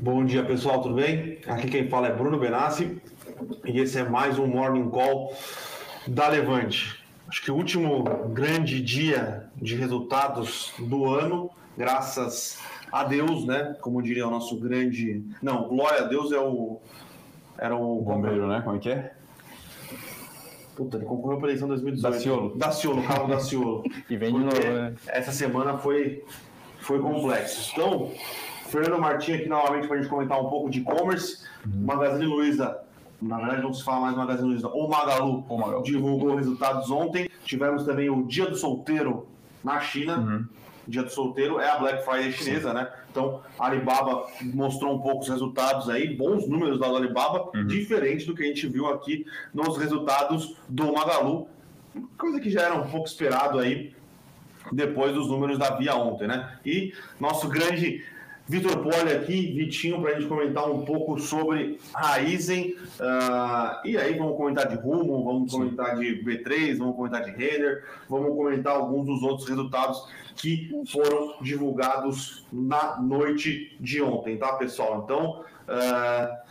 Bom dia pessoal, tudo bem? Aqui quem fala é Bruno Benassi e esse é mais um Morning Call da Levante. Acho que o último grande dia de resultados do ano, graças a Deus, né? Como diria o nosso grande. Não, glória a Deus é o. Era o. Bombeiro, né? Como é que é? Puta, ele concorreu para a eleição 2018. Daciolo. Daciolo, carro Daciolo. E vem de novo, né? Essa semana foi, foi complexo. Então, Fernando Martins aqui novamente para a gente comentar um pouco de e-commerce. Uhum. Magazine Luiza, na verdade não se fala mais Magazine Luiza, ou Magalu, ou Magalu. divulgou resultados ontem. Tivemos também o Dia do Solteiro na China. Uhum. Dia do Solteiro é a Black Friday chinesa, Sim. né? Então, a Alibaba mostrou um pouco os resultados aí, bons números da Alibaba, uhum. diferente do que a gente viu aqui nos resultados do Magalu, coisa que já era um pouco esperado aí depois dos números da Via ontem, né? E nosso grande Vitor Poli aqui, Vitinho, para a gente comentar um pouco sobre Raizen. Uh, e aí vamos comentar de Rumo, vamos Sim. comentar de B3, vamos comentar de Header, vamos comentar alguns dos outros resultados que foram divulgados na noite de ontem, tá, pessoal? Então, uh,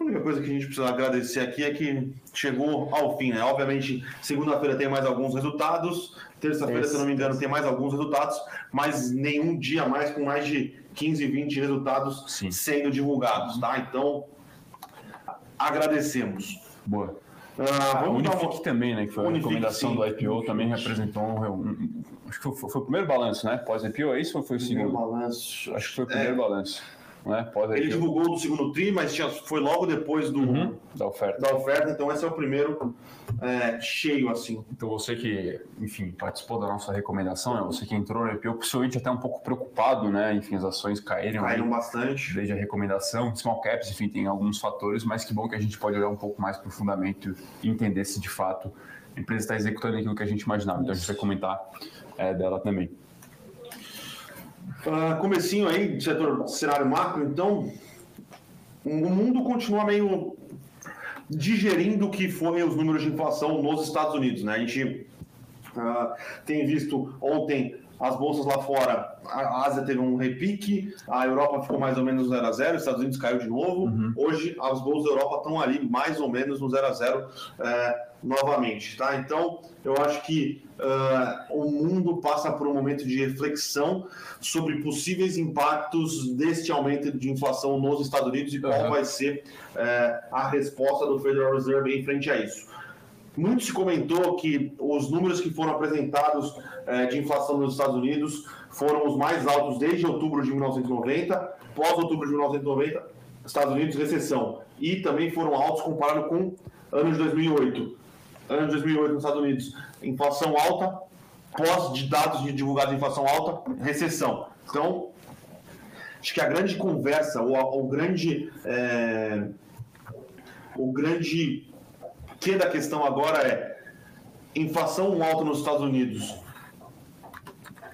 a única coisa que a gente precisa agradecer aqui é que chegou ao fim, né? Obviamente, segunda-feira tem mais alguns resultados, terça-feira, se não me engano, tem mais alguns resultados, mas nenhum dia mais com mais de 15, 20 resultados Sim. sendo divulgados, tá? Então, agradecemos. Boa. Uh, vamos Unifique uma... também, né? Que foi a Unifique, recomendação sim. do IPO, também representou um, um, Acho que foi, foi, o primeiro balanço, né? Pós-IPO, é isso ou foi o segundo? Primeiro balanço. Acho que foi o primeiro é. balanço. Né? Ele divulgou do segundo TRI, mas tinha, foi logo depois do, uhum, da, oferta. da oferta, então esse é o primeiro é, cheio assim. Então você que, enfim, participou da nossa recomendação, né? você que entrou no IPO, possivelmente até um pouco preocupado, né? Enfim, as ações caíram. Caíram bastante. Desde a recomendação, small caps, enfim, tem alguns fatores, mas que bom que a gente pode olhar um pouco mais profundamente e entender se de fato a empresa está executando aquilo que a gente imaginava. Então a gente vai comentar é, dela também. Uh, comecinho aí, setor cenário macro, então o mundo continua meio digerindo o que foram os números de inflação nos Estados Unidos, né? A gente uh, tem visto ontem as bolsas lá fora, a Ásia teve um repique, a Europa ficou mais ou menos no 0 a 0 os Estados Unidos caiu de novo. Uhum. Hoje as bolsas da Europa estão ali mais ou menos no 0 a 0 é, novamente, tá? Então eu acho que uh, o mundo passa por um momento de reflexão sobre possíveis impactos deste aumento de inflação nos Estados Unidos e qual uhum. vai ser uh, a resposta do Federal Reserve em frente a isso. Muito se comentou que os números que foram apresentados eh, de inflação nos Estados Unidos foram os mais altos desde outubro de 1990. Pós outubro de 1990, Estados Unidos, recessão. E também foram altos comparado com ano de 2008. Ano de 2008 nos Estados Unidos, inflação alta. Pós de dados de divulgados de inflação alta, recessão. Então, acho que a grande conversa, o, o grande. É, o grande que da questão agora é inflação alta nos Estados Unidos.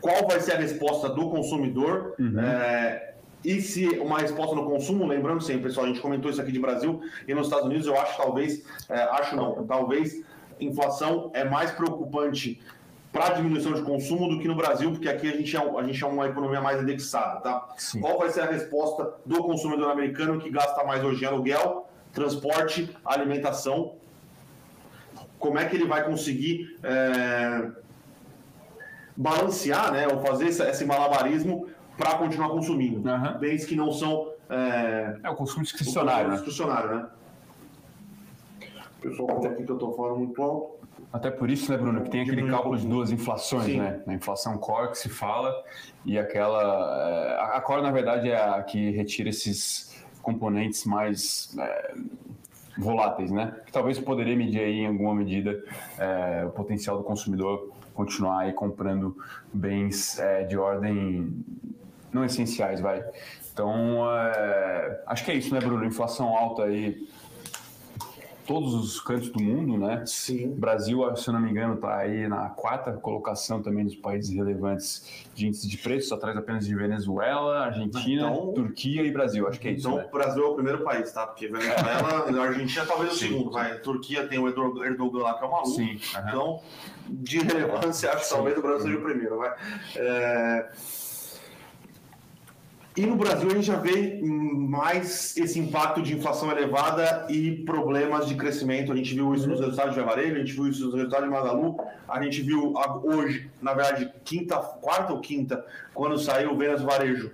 Qual vai ser a resposta do consumidor? Uhum. É, e se uma resposta no consumo, lembrando sempre, pessoal, a gente comentou isso aqui de Brasil e nos Estados Unidos, eu acho talvez, é, acho não, talvez inflação é mais preocupante para diminuição de consumo do que no Brasil, porque aqui a gente é, a gente é uma economia mais indexada, tá? Sim. Qual vai ser a resposta do consumidor americano que gasta mais hoje em aluguel, transporte, alimentação como é que ele vai conseguir é, balancear, né, ou fazer esse, malabarismo para continuar consumindo, uhum. bens que não são... É, é o consumo discricionário, discricionário né? O pessoal fala aqui que eu estou falando muito alto. Até por isso, né, Bruno, que tem aquele cálculo de duas inflações, Sim. né? A inflação core que se fala e aquela... É, a core, na verdade, é a que retira esses componentes mais... É, voláteis, né? Que talvez poderia medir aí em alguma medida é, o potencial do consumidor continuar aí comprando bens é, de ordem não essenciais, vai. Então, é, acho que é isso, né, Bruno? Inflação alta aí todos os cantos do mundo, né? Sim. O Brasil, se eu não me engano, está aí na quarta colocação também dos países relevantes de índice de preços, atrás apenas de Venezuela, Argentina, então, Turquia e Brasil. Acho que é isso. Então, né? o Brasil é o primeiro país, tá? Porque Venezuela, a Argentina talvez o Sim. segundo, vai. Turquia tem o Erdogan lá que é o maluco. Sim. Então, de relevância, acho que talvez o Brasil seja o primeiro, vai. É... E no Brasil a gente já vê mais esse impacto de inflação elevada e problemas de crescimento. A gente viu isso nos resultados de Avarejo, a gente viu isso nos resultados de Magalu, a gente viu hoje, na verdade, quinta, quarta ou quinta, quando saiu o Vendas Varejo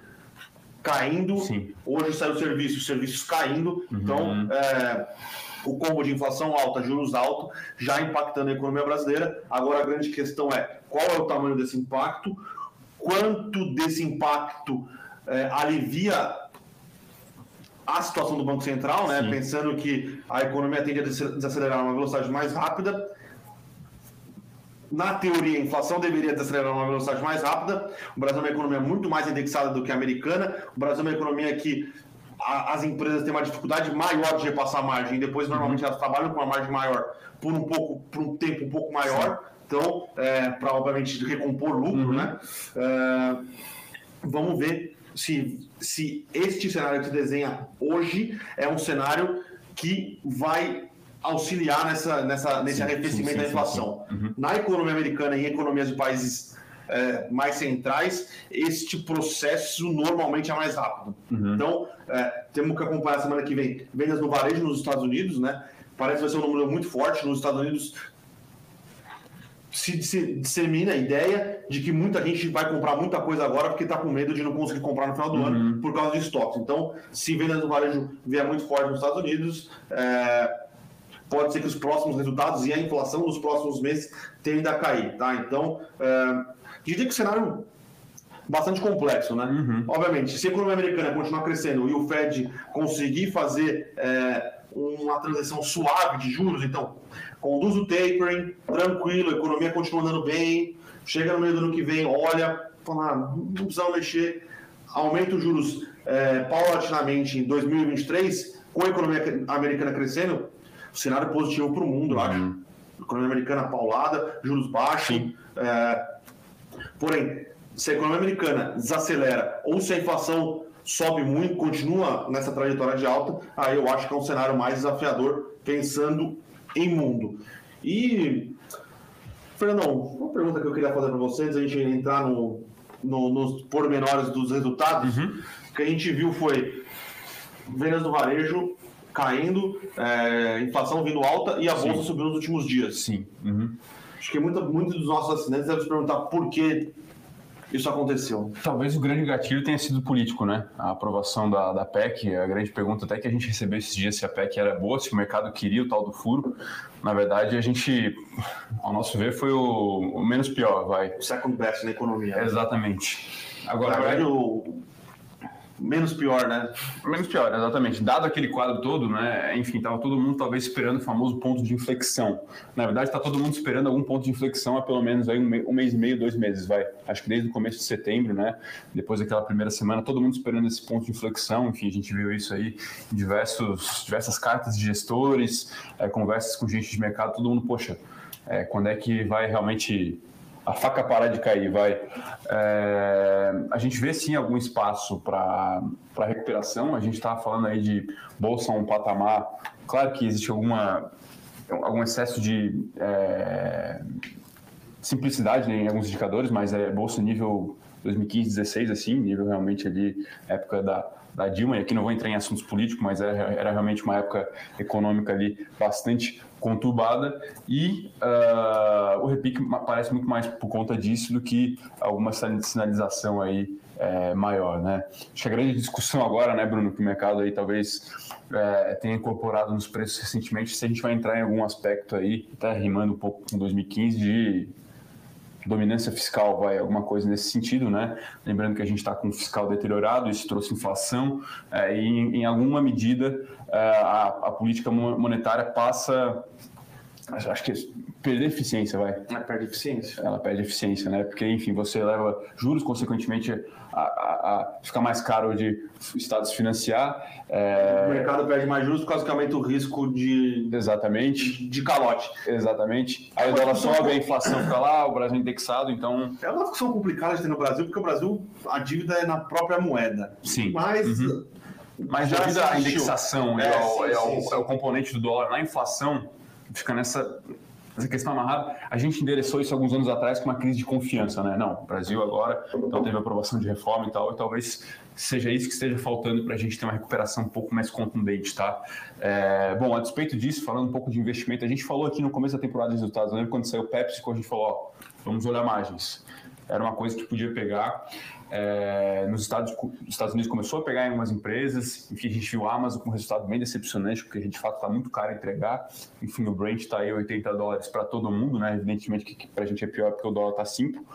caindo. Sim. Hoje saiu o serviço, os serviços caindo. Uhum. Então, é, o combo de inflação alta, juros altos, já impactando a economia brasileira. Agora a grande questão é qual é o tamanho desse impacto, quanto desse impacto é, alivia a situação do Banco Central, né? pensando que a economia tende a desacelerar uma velocidade mais rápida. Na teoria, a inflação deveria desacelerar uma velocidade mais rápida. O Brasil é uma economia muito mais indexada do que a americana. O Brasil é uma economia que a, as empresas têm uma dificuldade maior de repassar a margem. Depois, normalmente, uhum. elas trabalham com uma margem maior por um pouco, por um tempo um pouco maior. Sim. Então, é, para obviamente recompor lucro, uhum. né? É, vamos ver se, se este cenário que se desenha hoje é um cenário que vai auxiliar nessa, nessa, nesse sim, arrefecimento sim, sim, da inflação. Uhum. Na economia americana e em economias de países é, mais centrais, este processo normalmente é mais rápido. Uhum. Então, é, temos que acompanhar a semana que vem vendas no varejo nos Estados Unidos, né? Parece que vai ser um número muito forte. Nos Estados Unidos, se, se dissemina a ideia de que muita gente vai comprar muita coisa agora porque está com medo de não conseguir comprar no final do uhum. ano por causa de estoques. Então, se venda do varejo vier muito forte nos Estados Unidos, é, pode ser que os próximos resultados e a inflação nos próximos meses tendem a cair. Tá? Então, é, diria que o cenário bastante complexo, né? Uhum. Obviamente, se a economia americana continuar crescendo e o Fed conseguir fazer é, uma transição suave de juros, então conduz o tapering, tranquilo, a economia continua andando bem, chega no meio do ano que vem, olha, fala, ah, não precisamos mexer, aumenta os juros é, paulatinamente em 2023, com a economia americana crescendo, o cenário positivo para o mundo, eu acho. Uhum. Economia americana paulada, juros baixos. É, porém, se a economia americana desacelera ou se a inflação sobe muito, continua nessa trajetória de alta, aí eu acho que é um cenário mais desafiador pensando em mundo. E, Fernandão, uma pergunta que eu queria fazer para vocês, a gente entrar no, no, nos pormenores dos resultados, uhum. que a gente viu foi vendas do varejo caindo, é, inflação vindo alta e a bolsa subiu nos últimos dias. Sim. Uhum. Acho que muitos dos nossos assinantes devem se perguntar por que isso aconteceu? Talvez o grande gatilho tenha sido político, né? A aprovação da, da PEC, a grande pergunta até que a gente recebeu esses dias se a PEC era boa, se o mercado queria o tal do furo. Na verdade, a gente, ao nosso ver, foi o, o menos pior, vai. O second best na economia. Exatamente. Agora, na verdade, o, menos pior, né? Menos pior, exatamente. Dado aquele quadro todo, né? Enfim, estava todo mundo talvez esperando o famoso ponto de inflexão. Na verdade, está todo mundo esperando algum ponto de inflexão há pelo menos aí um, mês e meio, dois meses, vai. Acho que desde o começo de setembro, né? Depois daquela primeira semana, todo mundo esperando esse ponto de inflexão. Enfim, a gente viu isso aí em diversos, diversas cartas de gestores, é, conversas com gente de mercado, todo mundo, poxa, é, quando é que vai realmente a faca parar de cair, vai. É, a gente vê sim algum espaço para recuperação. A gente estava falando aí de bolsa um patamar. Claro que existe alguma, algum excesso de é, simplicidade em alguns indicadores, mas é bolsa nível 2015, 16, assim, nível realmente ali, época da, da Dilma, e aqui não vou entrar em assuntos políticos, mas era, era realmente uma época econômica ali bastante conturbada e uh, o repique parece muito mais por conta disso do que alguma sinalização aí é, maior, né? Acho que a grande discussão agora, né, Bruno, que o mercado aí talvez é, tenha incorporado nos preços recentemente, se a gente vai entrar em algum aspecto aí, até rimando um pouco com 2015, de dominância fiscal, vai alguma coisa nesse sentido, né? Lembrando que a gente está com um fiscal deteriorado, isso trouxe inflação é, e, em, em, alguma medida, é, a, a, política monetária passa, acho que perder eficiência, vai. Ela perde eficiência. Ela perde eficiência, né? Porque, enfim, você leva juros, consequentemente, a, a, a ficar mais caro de estados financiar. É... O mercado perde mais juros por causa que aumenta o risco de. Exatamente. De, calote. Exatamente. Aí o dólar sobe, a inflação fica lá, o Brasil é indexado, então. É uma discussão complicada de ter no Brasil, porque o Brasil, a dívida é na própria moeda. Sim. Mas. Uhum. Mas devido à indexação é, é, sim, é, o, sim, o, é o componente do dólar na inflação, fica nessa essa questão amarrada, a gente endereçou isso alguns anos atrás com uma crise de confiança, né? Não, o Brasil agora então teve aprovação de reforma e tal, e talvez seja isso que esteja faltando para a gente ter uma recuperação um pouco mais contundente, tá? É, bom, a despeito disso, falando um pouco de investimento, a gente falou aqui no começo da temporada de resultados, eu lembro quando saiu o Pepsi, quando a gente falou, ó, vamos olhar margens. Era uma coisa que podia pegar. É, nos Estados, Estados, Unidos começou a pegar em algumas empresas, enfim, a gente viu a Amazon com um resultado bem decepcionante, porque de fato está muito caro entregar. Enfim, o Brent está aí 80 dólares para todo mundo, né? Evidentemente que para a gente é pior porque o dólar está 5. Uh,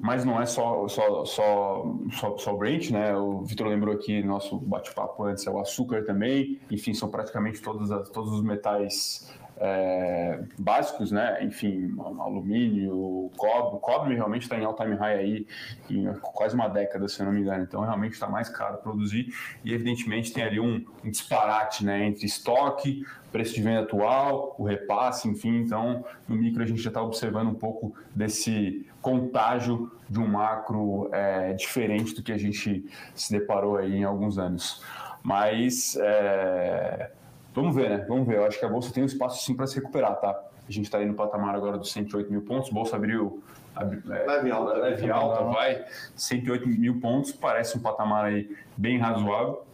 mas não é só, só, só, só, só o Brent, né? O Vitor lembrou aqui nosso bate-papo antes, é o açúcar também. Enfim, são praticamente todos, todos os metais é, básicos, né? Enfim, alumínio, cobre. O cobre realmente está em all-time high aí, em quase uma década, se eu não me engano. Então, realmente está mais caro produzir e, evidentemente, tem ali um, um disparate né, entre estoque, preço de venda atual, o repasse, enfim. Então, no micro, a gente já está observando um pouco desse contágio de um macro é, diferente do que a gente se deparou aí em alguns anos. Mas. É Vamos ver, né? Vamos ver. Eu acho que a bolsa tem um espaço sim para se recuperar, tá? A gente está aí no patamar agora dos 108 mil pontos. A bolsa abriu. é, leve alta. Leve alta, vai. 108 mil pontos. Parece um patamar aí bem razoável.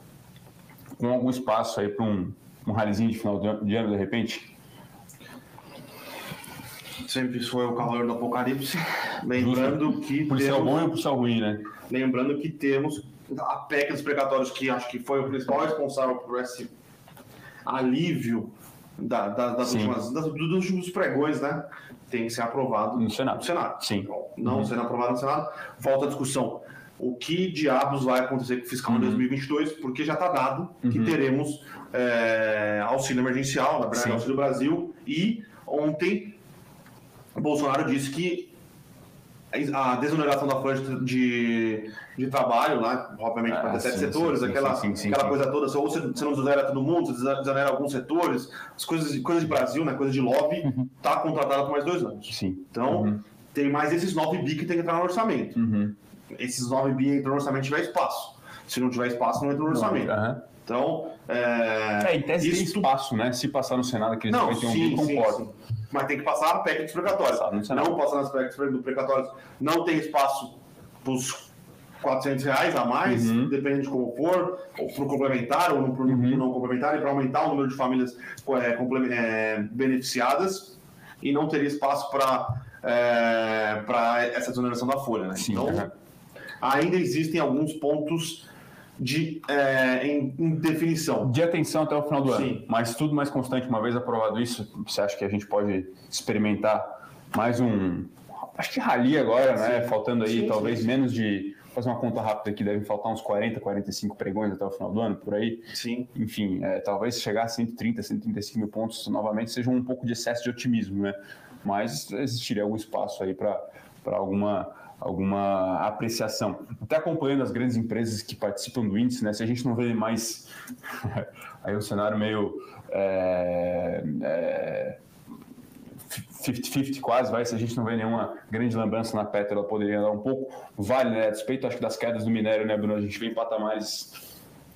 Com algum espaço aí para um, um ralizinho de final de ano, de repente. Sempre foi o calor do apocalipse. Lembrando Justo. que. Por temos... bom e por céu ruim, né? Lembrando que temos a PEC dos precatórios, que acho que foi o principal responsável por esse alívio da, da, das últimas, das, dos últimos pregões, né? Tem que ser aprovado no Senado. No Senado. Sim. Então, não uhum. sendo aprovado no Senado, falta a discussão. O que diabos vai acontecer com o fiscal uhum. em 2022? Porque já está dado uhum. que teremos é, auxílio emergencial, na verdade, Auxílio Brasil, e ontem Bolsonaro disse que a desoneração da folha de, de trabalho lá, obviamente, para ah, sete setores, sim, aquela, sim, sim, aquela coisa toda, ou você, você não desonera todo mundo, você desonera alguns setores, as coisas, coisas de Brasil, né, coisa de lobby, está uhum. Tá contratada por mais dois anos. Sim. Então, uhum. tem mais esses 9 bi que tem que entrar no orçamento. Uhum. Esses 9 bi entram no orçamento tiver espaço. Se não tiver espaço, não entra no orçamento. Então, é... é, em tese isso... tem espaço, né? Se passar no Senado, aqueles não, 91 sim, bi, concordo mas tem que passar a PEC dos precatórios. Não passar nas PECs dos precatórios, não tem espaço para os 400 reais a mais, uhum. depende de como for, ou para o complementar ou para o uhum. não complementar, e para aumentar o número de famílias é, é, beneficiadas, e não teria espaço para é, essa desoneração da folha. Né? Sim, então, uhum. ainda existem alguns pontos de, é, em, em, definição. De atenção até o final do Sim. ano. Mas tudo mais constante, uma vez aprovado isso, você acha que a gente pode experimentar mais um. Acho que rali agora, né? Faltando aí sim, talvez sim. menos de. Fazer uma conta rápida aqui, devem faltar uns 40, 45 pregões até o final do ano, por aí. Sim. Enfim, é, talvez chegar a 130, 135 mil pontos novamente seja um pouco de excesso de otimismo, né? Mas existiria algum espaço aí para alguma alguma apreciação. Até acompanhando as grandes empresas que participam do índice, né? Se a gente não vê mais aí um cenário meio é, é, 50-50 quase, vai, se a gente não vê nenhuma grande lambança na Petro, ela poderia andar um pouco. Vale, né? Despeito, acho que das quedas do minério, né, Bruno? A gente vê em patamares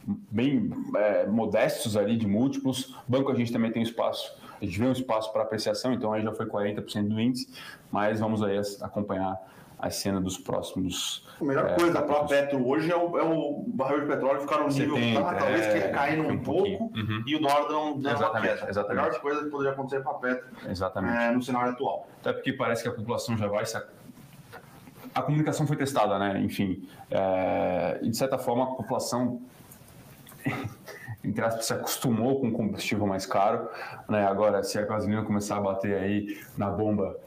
bem é, modestos ali de múltiplos. Banco a gente também tem espaço, a gente vê um espaço para apreciação, então aí já foi 40% do índice, mas vamos aí acompanhar a cena dos próximos. A melhor é, coisa para a Petro hoje é o, é o barril de petróleo ficar no nível 70, tá, talvez é, caindo um, pouco uhum. e o dólar não der uma queda. Exatamente. A melhor coisa que poderia acontecer para a Petro exatamente. É, no cenário atual. Até porque parece que a população já vai se. A comunicação foi testada, né? Enfim, é, e de certa forma a população entre aspas, se acostumou com combustível mais caro. Né? Agora, se a gasolina começar a bater aí na bomba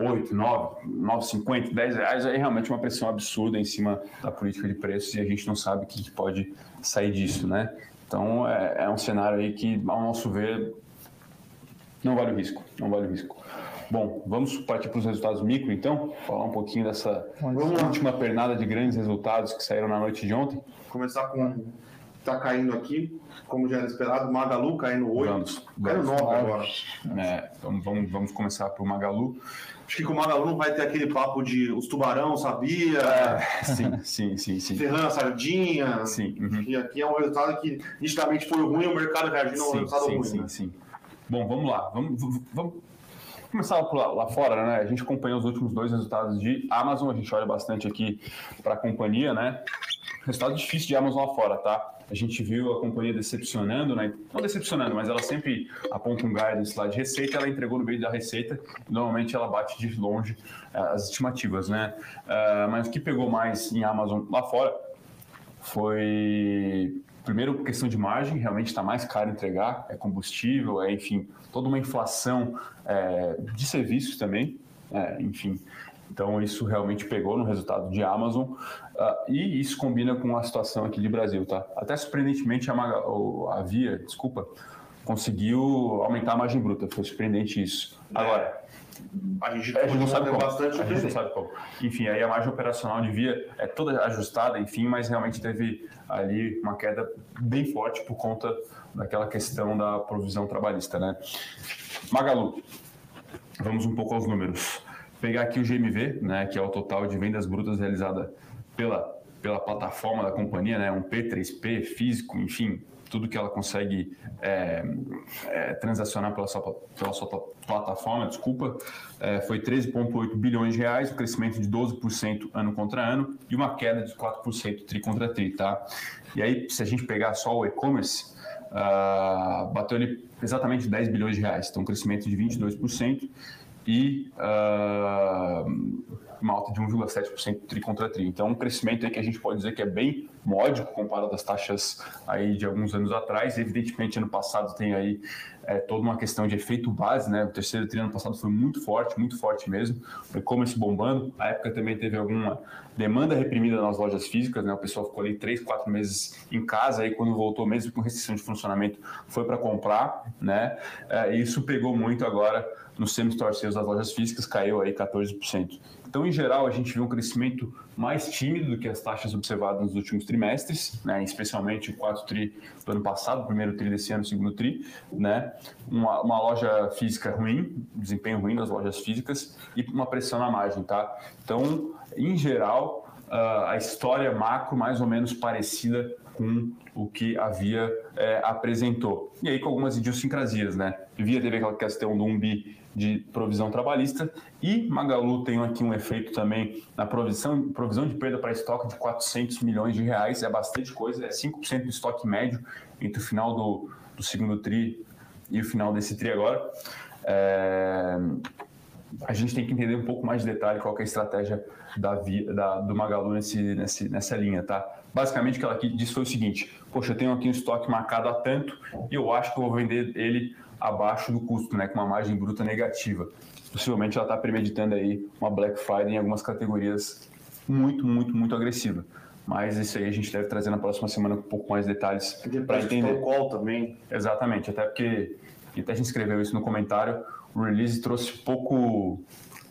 8, 9, 9,50, 10 reais, aí realmente uma pressão absurda em cima da política de preços e a gente não sabe o que pode sair disso, né? Então é, é um cenário aí que, ao nosso ver, não vale o risco, não vale o risco. Bom, vamos partir para os resultados micro, então? Falar um pouquinho dessa última pernada de grandes resultados que saíram na noite de ontem. Começar com está caindo aqui, como já era esperado, Magalu caindo 8, vamos, caindo 9 agora. É, então vamos, vamos começar por Magalu. Acho que com o Magalu não vai ter aquele papo de os tubarão, sabia? É, sim, sim, sim, sim. Ferrando a sardinha. Sim. Uhum. E aqui é um resultado que nitidamente foi ruim, o mercado reagindo a um resultado sim, ruim. Sim, né? sim. Bom, vamos lá. Vamos, vamos começar lá, lá, fora, né? A gente acompanha os últimos dois resultados de Amazon, a gente olha bastante aqui para a companhia, né? Resultado difícil de Amazon lá fora, tá? A gente viu a companhia decepcionando, né? Não decepcionando, mas ela sempre aponta um guidance lá de receita, ela entregou no meio da receita, normalmente ela bate de longe eh, as estimativas, né? Uh, mas o que pegou mais em Amazon lá fora foi primeiro questão de margem, realmente está mais caro entregar, é combustível, é enfim, toda uma inflação é, de serviços também, é, enfim. Então isso realmente pegou no resultado de Amazon uh, e isso combina com a situação aqui de Brasil, tá? Até surpreendentemente a, Maga, a Via, desculpa, conseguiu aumentar a margem bruta, foi surpreendente isso. Agora, a gente, a gente não sabe como. Bastante a gente não sabe como. Enfim, aí a margem operacional de via é toda ajustada, enfim, mas realmente teve ali uma queda bem forte por conta daquela questão da provisão trabalhista, né? Magalu, vamos um pouco aos números. Pegar aqui o GMV, né, que é o total de vendas brutas realizada pela pela plataforma da companhia, né, um P3P físico, enfim, tudo que ela consegue é, é, transacionar pela sua, pela sua plataforma, desculpa, é, foi 13,8 bilhões de reais, um crescimento de 12% ano contra ano e uma queda de 4% tri contra tri, tá? E aí, se a gente pegar só o e-commerce, uh, bateu ele exatamente 10 bilhões de reais, então um crescimento de 22% e uh, uma alta de 1,7% tri contra tri. Então, um crescimento aí que a gente pode dizer que é bem módico comparado às taxas aí de alguns anos atrás. Evidentemente, ano passado tem aí é, toda uma questão de efeito base, né? O terceiro tri ano passado foi muito forte, muito forte mesmo. O e-commerce bombando. A época também teve alguma demanda reprimida nas lojas físicas, né? O pessoal ficou ali três, quatro meses em casa, aí quando voltou mesmo com restrição de funcionamento foi para comprar, né? É, isso pegou muito agora no semi-store sales das lojas físicas, caiu aí 14%. Então, em geral, a gente viu um crescimento mais tímido do que as taxas observadas nos últimos trimestres, né? especialmente o quarto tri do ano passado, primeiro tri desse ano, segundo tri, né? uma, uma loja física ruim, desempenho ruim das lojas físicas e uma pressão na margem. Tá? Então, em geral, a história macro mais ou menos parecida com o que a Via é, apresentou. E aí com algumas idiosincrasias, né? Via teve aquela questão do 1 bi de provisão trabalhista e Magalu tem aqui um efeito também na provisão, provisão de perda para estoque de 400 milhões de reais, é bastante coisa, é 5% do estoque médio entre o final do, do segundo tri e o final desse tri agora. É, a gente tem que entender um pouco mais de detalhe qual é a estratégia da, da, do Magalu nesse, nesse, nessa linha, tá? Basicamente, o que ela disse foi o seguinte: Poxa, eu tenho aqui um estoque marcado a tanto e eu acho que eu vou vender ele abaixo do custo, né, com uma margem bruta negativa. Possivelmente ela está premeditando aí uma Black Friday em algumas categorias muito, muito, muito agressiva. Mas isso aí a gente deve trazer na próxima semana com um pouco mais de detalhes para entender. qual também. Exatamente, até porque até a gente escreveu isso no comentário, o release trouxe pouco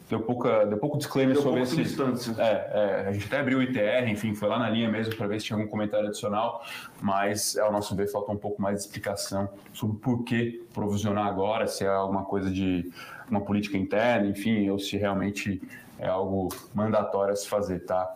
deu, pouca, deu pouco disclaimer deu sobre esse. Distância. É, é, a gente até abriu o ITR, enfim, foi lá na linha mesmo para ver se tinha algum comentário adicional, mas ao nosso ver falta um pouco mais de explicação sobre por que provisionar agora, se é alguma coisa de uma política interna, enfim, ou se realmente é algo mandatório a se fazer, tá?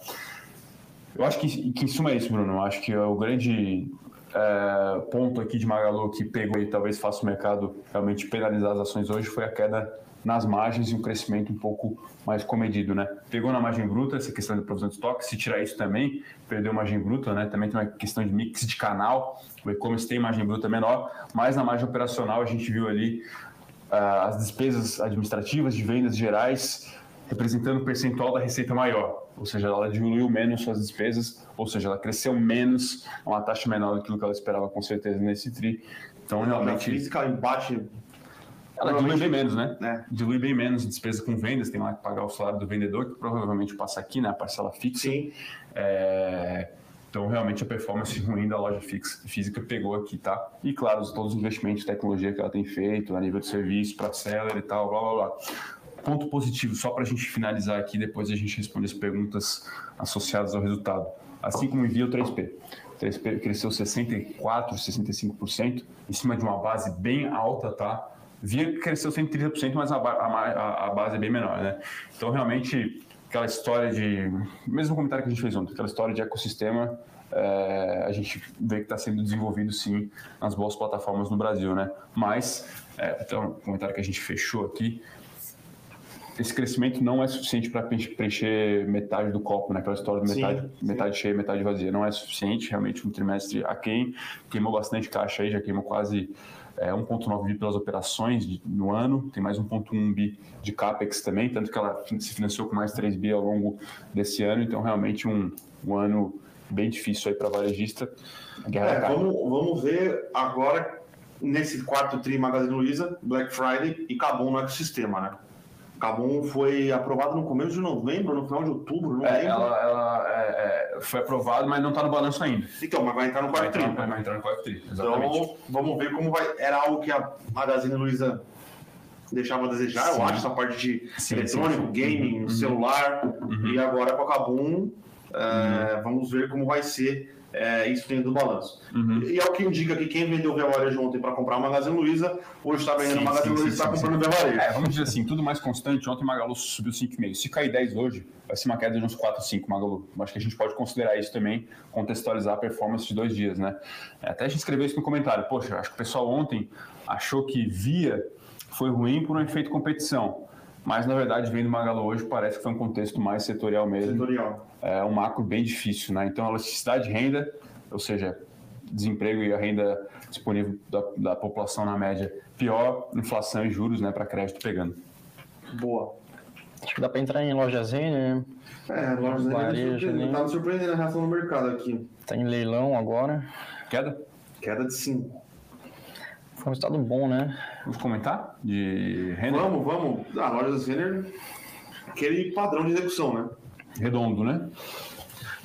Eu acho que, que em suma é isso, Bruno. Eu acho que é o grande é, ponto aqui de Magalu que pegou e talvez faça o mercado realmente penalizar as ações hoje foi a queda nas margens e um crescimento um pouco mais comedido, né? Pegou na margem bruta essa questão de provisão de estoque, se tirar isso também, perdeu margem bruta, né? Também tem uma questão de mix de canal, o e-commerce tem margem bruta menor, mas na margem operacional a gente viu ali uh, as despesas administrativas de vendas gerais representando o percentual da receita maior, ou seja, ela diluiu menos suas despesas, ou seja, ela cresceu menos, uma taxa menor do que ela esperava com certeza nesse tri. Então, realmente. A física embate ela dilui bem menos, né? É. Dilui bem menos despesa com vendas, tem lá que pagar o salário do vendedor, que provavelmente passa aqui, né? A parcela fixa. Sim. É... Então, realmente, a performance ruim da loja fixa, física pegou aqui, tá? E, claro, todos os investimentos de tecnologia que ela tem feito, a nível de serviço, para seller e tal, blá, blá, blá. Ponto positivo, só para a gente finalizar aqui, depois a gente responder as perguntas associadas ao resultado. Assim como envia o 3P. 3P cresceu 64%, 65%, em cima de uma base bem alta, tá? Via cresceu 130%, mas a, a, a base é bem menor, né? Então, realmente, aquela história de... Mesmo comentário que a gente fez ontem, aquela história de ecossistema é, a gente vê que está sendo desenvolvido sim nas boas plataformas no Brasil, né? Mas, é, até um comentário que a gente fechou aqui, esse crescimento não é suficiente para preencher metade do copo, né? Aquela história de metade, sim, metade cheia, metade vazia. Não é suficiente, realmente, um trimestre aquém. Queimou bastante caixa aí, já queimou quase é, 1,9 bi pelas operações no ano, tem mais 1,1 bi de CAPEX também, tanto que ela se financiou com mais 3 bi ao longo desse ano, então realmente um, um ano bem difícil aí para varejista. É, vamos, vamos ver agora, nesse quarto tri Magazine Luiza, Black Friday e Cabum no ecossistema, né? Cabum foi aprovado no começo de novembro, no final de outubro, não é, lembro. Ela, ela é, é, foi aprovada, mas não está no balanço ainda. Então, mas vai entrar no quarto tri. Vai, vai entrar no quarto tri, exatamente. Então, vamos ver como vai. Era algo que a Magazine Luiza deixava a desejar, sim. eu acho, essa parte de sim, eletrônico, sim, gaming, uhum. celular, uhum. e agora com a Cabum, é, uhum. vamos ver como vai ser é, isso dentro do balanço. Uhum. E é o que indica que quem vendeu Varejo ontem para comprar o Magazine Luiza, hoje está vendendo o Magazine Luiza e está comprando Varejo. É, vamos dizer assim, tudo mais constante. Ontem o Magalu subiu 5,5. Se cair 10 hoje, vai ser uma queda de uns 4, 5 Magalu. Acho que a gente pode considerar isso também, contextualizar a performance de dois dias, né? É, até a gente escreveu isso no comentário. Poxa, acho que o pessoal ontem achou que Via foi ruim por um efeito competição. Mas, na verdade, vendo Magalu hoje, parece que foi um contexto mais setorial mesmo. Setorial. É um macro bem difícil, né? Então, a elasticidade de renda, ou seja, desemprego e a renda disponível da, da população na média pior, inflação e juros, né, para crédito pegando. Boa. Acho que dá para entrar em loja Z, né? É, loja Z tá, tá me surpreendendo a reação no mercado aqui. Tá em leilão agora. Queda? Queda de 5. Foi um estado bom, né? Vamos comentar de renda? Vamos, vamos. A loja das Renner, aquele padrão de execução, né? Redondo, né?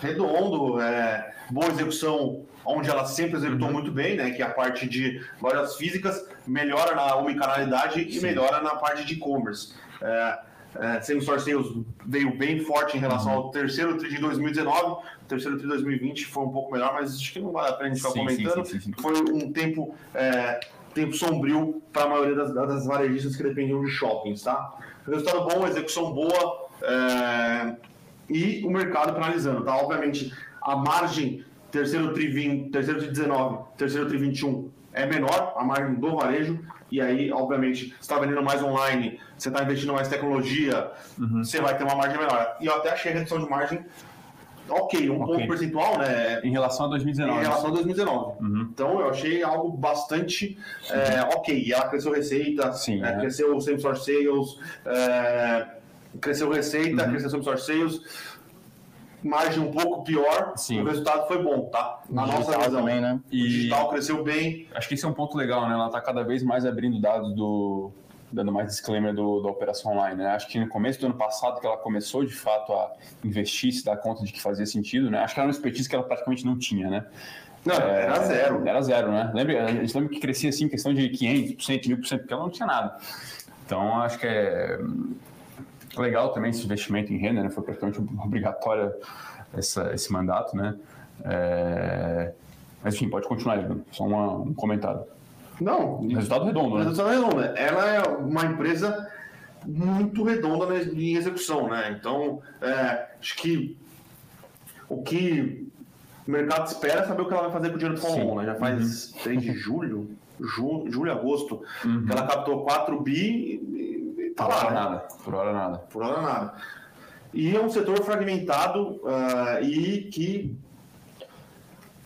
Redondo, é, boa execução onde ela sempre executou uhum. muito bem, né? Que é a parte de lojas físicas, melhora na omnicanalidade e melhora na parte de e-commerce. É, é, Sales veio bem forte em relação uhum. ao terceiro TRI de 2019, o terceiro TRI de 2020 foi um pouco melhor, mas acho que não vale a pena a gente ficar comentando. Sim, sim, sim, foi um tempo é, tempo sombrio para a maioria das, das varejistas que dependiam de shoppings, tá? Resultado bom, execução boa é, e o mercado penalizando, tá? Obviamente, a margem terceiro tri 20, terceiro tri 19, terceiro tri 21 é menor, a margem do varejo, e aí, obviamente, você está vendendo mais online, você está investindo mais tecnologia, uhum. você vai ter uma margem menor. E eu até achei a redução de margem ok, um okay. ponto percentual, né? Em relação a 2019. Em relação a 2019. Uhum. Então eu achei algo bastante é, ok. E ela cresceu receita, Sim, é, é. cresceu same source sales, é, cresceu receita, uhum. cresceu source sales. Margem um pouco pior, Sim. o resultado foi bom, tá? Na nossa visão. Também, né? E... O digital cresceu bem. Acho que esse é um ponto legal, né? Ela está cada vez mais abrindo dados do, dando mais disclaimer do, da operação online. Né? Acho que no começo do ano passado que ela começou de fato a investir, se dar conta de que fazia sentido, né? Acho que era uma expertise que ela praticamente não tinha, né? Não, é, era zero. Era zero, né? Lembra, a gente lembra que crescia assim, questão de 500%, 1000%, porque ela não tinha nada. Então, acho que é legal também esse investimento em renda, né? Foi praticamente obrigatório essa, esse mandato, né? É... Mas enfim, pode continuar, Bruno. Só uma, um comentário. Não. Resultado redondo, né? Resultado redondo. Ela é uma empresa muito redonda em execução, né? Então, é, acho que o que o mercado espera é saber o que ela vai fazer com o dinheiro do Fórmula 1, né? Já faz uhum. 3 de julho, julho, julho agosto, uhum. ela captou 4 bi e, tá por lá. Hora né? nada. Por hora nada. Por hora nada. E é um setor fragmentado uh, e que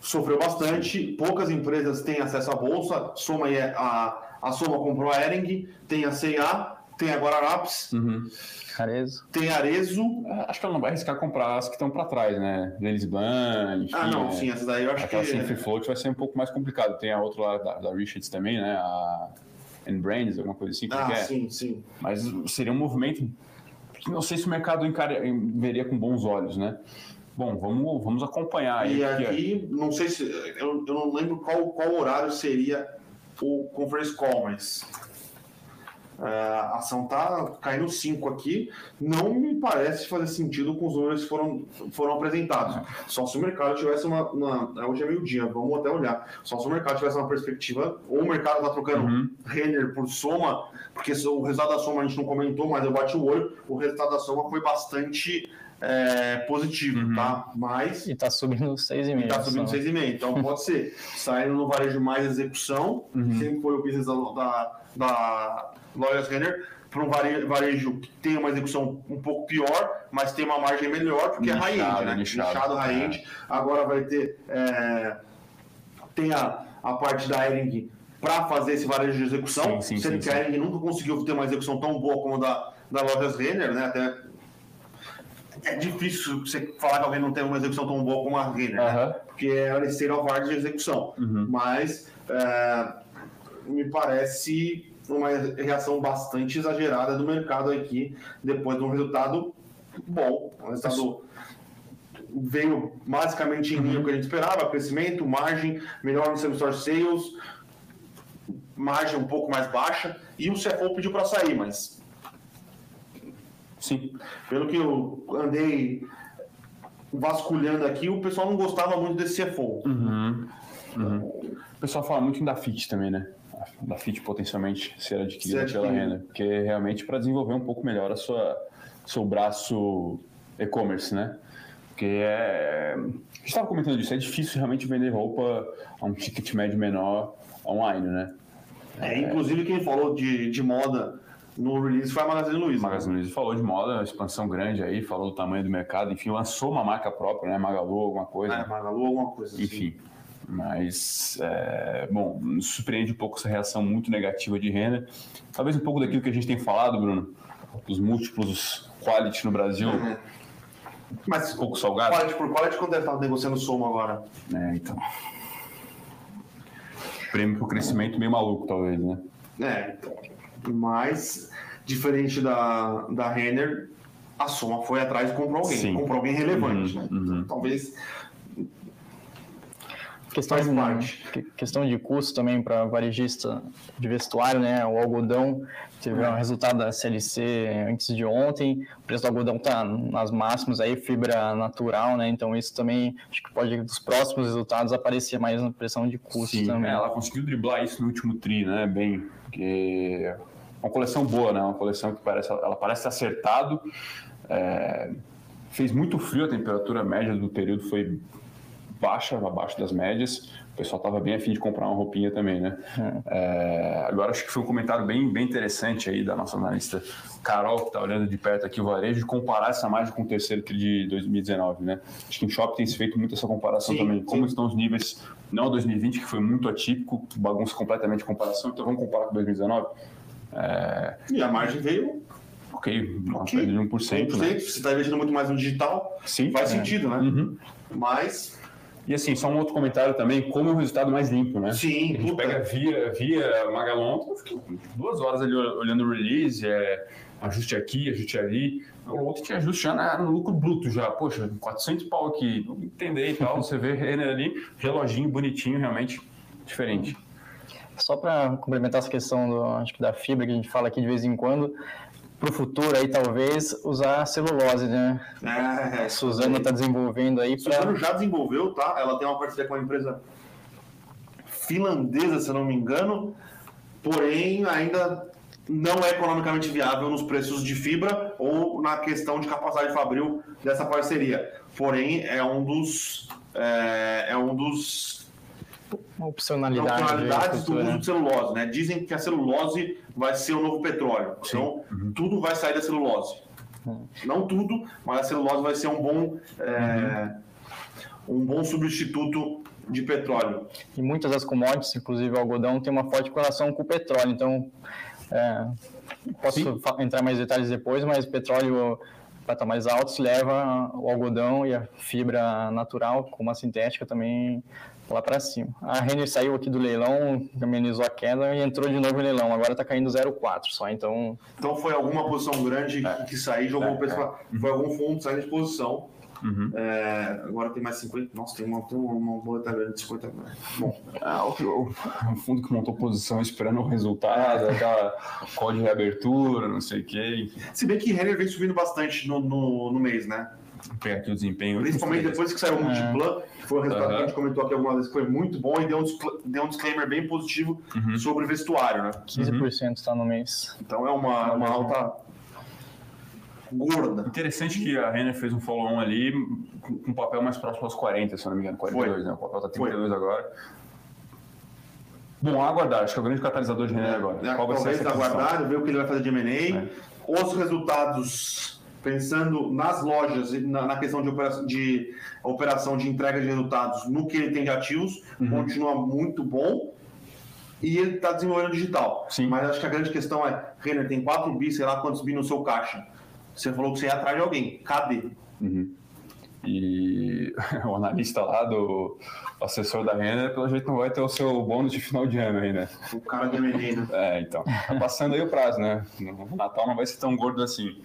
sofreu bastante. Poucas empresas têm acesso à bolsa. Soma a, a Soma comprou a Ering, tem a C&A, tem a Guararapes, uhum. Arezo. tem Arezo. É, acho que ela não vai arriscar comprar as que estão para trás, né? Delisban, enfim. Ah, não, é, sim, essas daí eu acho aquela que... Aquela sem float vai ser um pouco mais complicado. Tem a outra lá da, da Richards também, né? A N-Brands, alguma coisa assim. Ah, é. sim, sim. Mas seria um movimento que não sei se o mercado encare... veria com bons olhos, né? Bom, vamos, vamos acompanhar. E aqui, não sei se. Eu, eu não lembro qual, qual horário seria o conference call, mas. Uh, a ação está caindo 5 aqui. Não me parece fazer sentido com os números que foram, foram apresentados. Só se o mercado tivesse uma. uma hoje é meio-dia, vamos até olhar. Só se o mercado tivesse uma perspectiva, ou o mercado está trocando uhum. Renner por soma, porque o resultado da soma a gente não comentou, mas eu bati o olho. O resultado da soma foi bastante é, positivo, tá? Mas E tá subindo 6,5. está subindo só. 6,5. Então pode ser. Saindo no varejo mais execução, sempre foi o business da, da, da Lojas Renner, para um varejo, varejo que tem uma execução um pouco pior, mas tem uma margem melhor, porque é Nichado, high-end, né? nichado, high-end. Agora vai ter. é, tem a, a parte da Ering para fazer esse varejo de execução, Sim, sim, sendo sim, que a. Ering nunca conseguiu ter uma execução tão boa como a da, da Lojas Renner, né? Até é difícil você falar que alguém não tem uma execução tão boa como a Renner, né? Porque é a state of art de execução. Uhum. Mas é, me parece uma reação bastante exagerada do mercado aqui, depois de um resultado bom. Um resultado veio basicamente em linha com o que a gente esperava, crescimento, margem, melhor no same-store sales, margem um pouco mais baixa, e o CFO pediu para sair, mas Sim. pelo que eu andei vasculhando aqui, o pessoal não gostava muito desse CFO. Uhum. Uhum. O pessoal fala muito da FIT também, né? Da FIT potencialmente ser adquirida pela. Renner. Porque é realmente para desenvolver um pouco melhor a sua seu braço e-commerce, né? Porque é. A gente estava comentando disso, é difícil realmente vender roupa a um ticket médio menor online, né? É, inclusive quem falou de, de moda no release foi a Magazine Luiza. O Magazine Luiza falou de moda, expansão grande aí, falou do tamanho do mercado, enfim, lançou uma marca própria, né? Magalu, alguma coisa. É, Magalu, alguma coisa assim. Enfim. Mas, é, bom, surpreende um pouco essa reação muito negativa de renda. Talvez um pouco daquilo que a gente tem falado, Bruno, dos múltiplos quality no Brasil, Uhum. Mas um pouco salgado. quality por quality, quando deve estar negociando soma agora? né? Então. Prêmio pro crescimento meio maluco, talvez, né? É, então. Mas, diferente da, da Renner, a soma foi atrás e comprou alguém. Sim. Comprou alguém relevante, Uhum, né? uhum. Talvez Questão, Faz de, parte. que- questão de custo também para varejista de vestuário, né? O algodão teve um resultado da CLC antes de ontem. O preço do algodão está nas máximas aí, fibra natural, né? Então isso também acho que pode dos próximos resultados aparecer mais na pressão de custo Sim, também. é, ela conseguiu driblar isso no último tri, né? Bem, porque é uma coleção boa, né? Uma coleção que parece, ela parece acertado. É, fez muito frio, a temperatura média do período foi baixa, abaixo das médias. O pessoal estava bem afim de comprar uma roupinha também, né? É, agora acho que foi um comentário bem, bem interessante aí da nossa analista Carol, que está olhando de perto aqui o varejo, de comparar essa margem com o terceiro TRI de 2019, né? Acho que em shopping tem se feito muito essa comparação Sim, também. Como sim. estão os níveis, não 2020, que foi muito atípico, bagunça completamente a comparação, então vamos comparar com 2019? É, E a margem veio ok, uma Ok. perda de 1%, 100%. né? Você está investindo muito mais no digital, Sim, faz é. sentido, né? Uhum. Mas, E assim, só um outro comentário também, como é um resultado mais limpo, né? sim, A gente puta, pega via, via Magalon, duas horas ali olhando o release, é, ajuste aqui, ajuste ali. O outro tinha ajuste já na- no lucro bruto já. Poxa, 400 pau aqui, não entender e tal. Você vê ele ali, reloginho bonitinho, realmente diferente. Só para complementar essa questão do, acho que da fibra que a gente fala aqui de vez em quando, para o futuro aí talvez usar celulose, né? É, A Suzana está desenvolvendo aí para Suzano já desenvolveu, tá? Ela tem uma parceria com uma empresa finlandesa, se eu não me engano, porém ainda não é economicamente viável nos preços de fibra ou na questão de capacidade fabril dessa parceria. Porém, é um dos é, é um dos opcionalidade. funcionalidades do uso de celulose, né? Dizem que a celulose vai ser o novo petróleo. Então, tudo vai sair da celulose. Não tudo, mas a celulose vai ser um bom é, um bom substituto de petróleo. E muitas das commodities, inclusive o algodão, tem uma forte correlação com o petróleo. Então, é, posso fa- entrar mais detalhes depois, mas petróleo patamares altos leva o algodão e a fibra natural, como a sintética, também lá para cima. A Renner saiu aqui do leilão, amenizou a queda e entrou de novo no leilão. Agora está caindo 0,4 só. Então, Então foi alguma posição grande que, que saiu, jogou o preço pra- Foi algum fundo saindo de posição. Uhum. É, agora tem mais 50. Nossa, tem uma, tem uma, uma boleta grande de 50 mil. Bom, Ah, o, o- o fundo que montou posição esperando o resultado, aquela código de reabertura, não sei o quê. se bem que Renner vem subindo bastante no, no, no mês, né? Vou pegar aqui o desempenho. Principalmente depois que saiu o Multiplan, que foi um resultado que a gente comentou aqui algumas vezes, que foi muito bom e deu um, deu um disclaimer bem positivo Uhum. sobre vestuário, né? 15% está no mês. Então é uma, uma alta gorda. Interessante que a Renner fez um follow-on ali com um papel mais próximo aos 40, se não me engano, 42, Foi. né? O papel tá 32 Foi. agora. Bom, aguardar, acho que é o grande catalisador de Renner é, agora. É, Qual vai talvez ser aguardar, ver o que ele vai fazer de M&A. É. Os resultados, pensando nas lojas, na, na questão de operação, de operação de entrega de resultados, no que ele tem de ativos, uhum. continua muito bom e ele está desenvolvendo digital. Sim. Mas acho que a grande questão é, Renner, tem 4 bi, sei lá quantos bi no seu caixa. Você falou que você ia atrás de alguém. Cadê? Uhum. E o analista lá do assessor da Renner, pelo jeito não vai ter o seu bônus de final de ano aí, né? O cara de M&A, né? É, então. Tá passando aí o prazo, né? O Natal não vai ser tão gordo assim.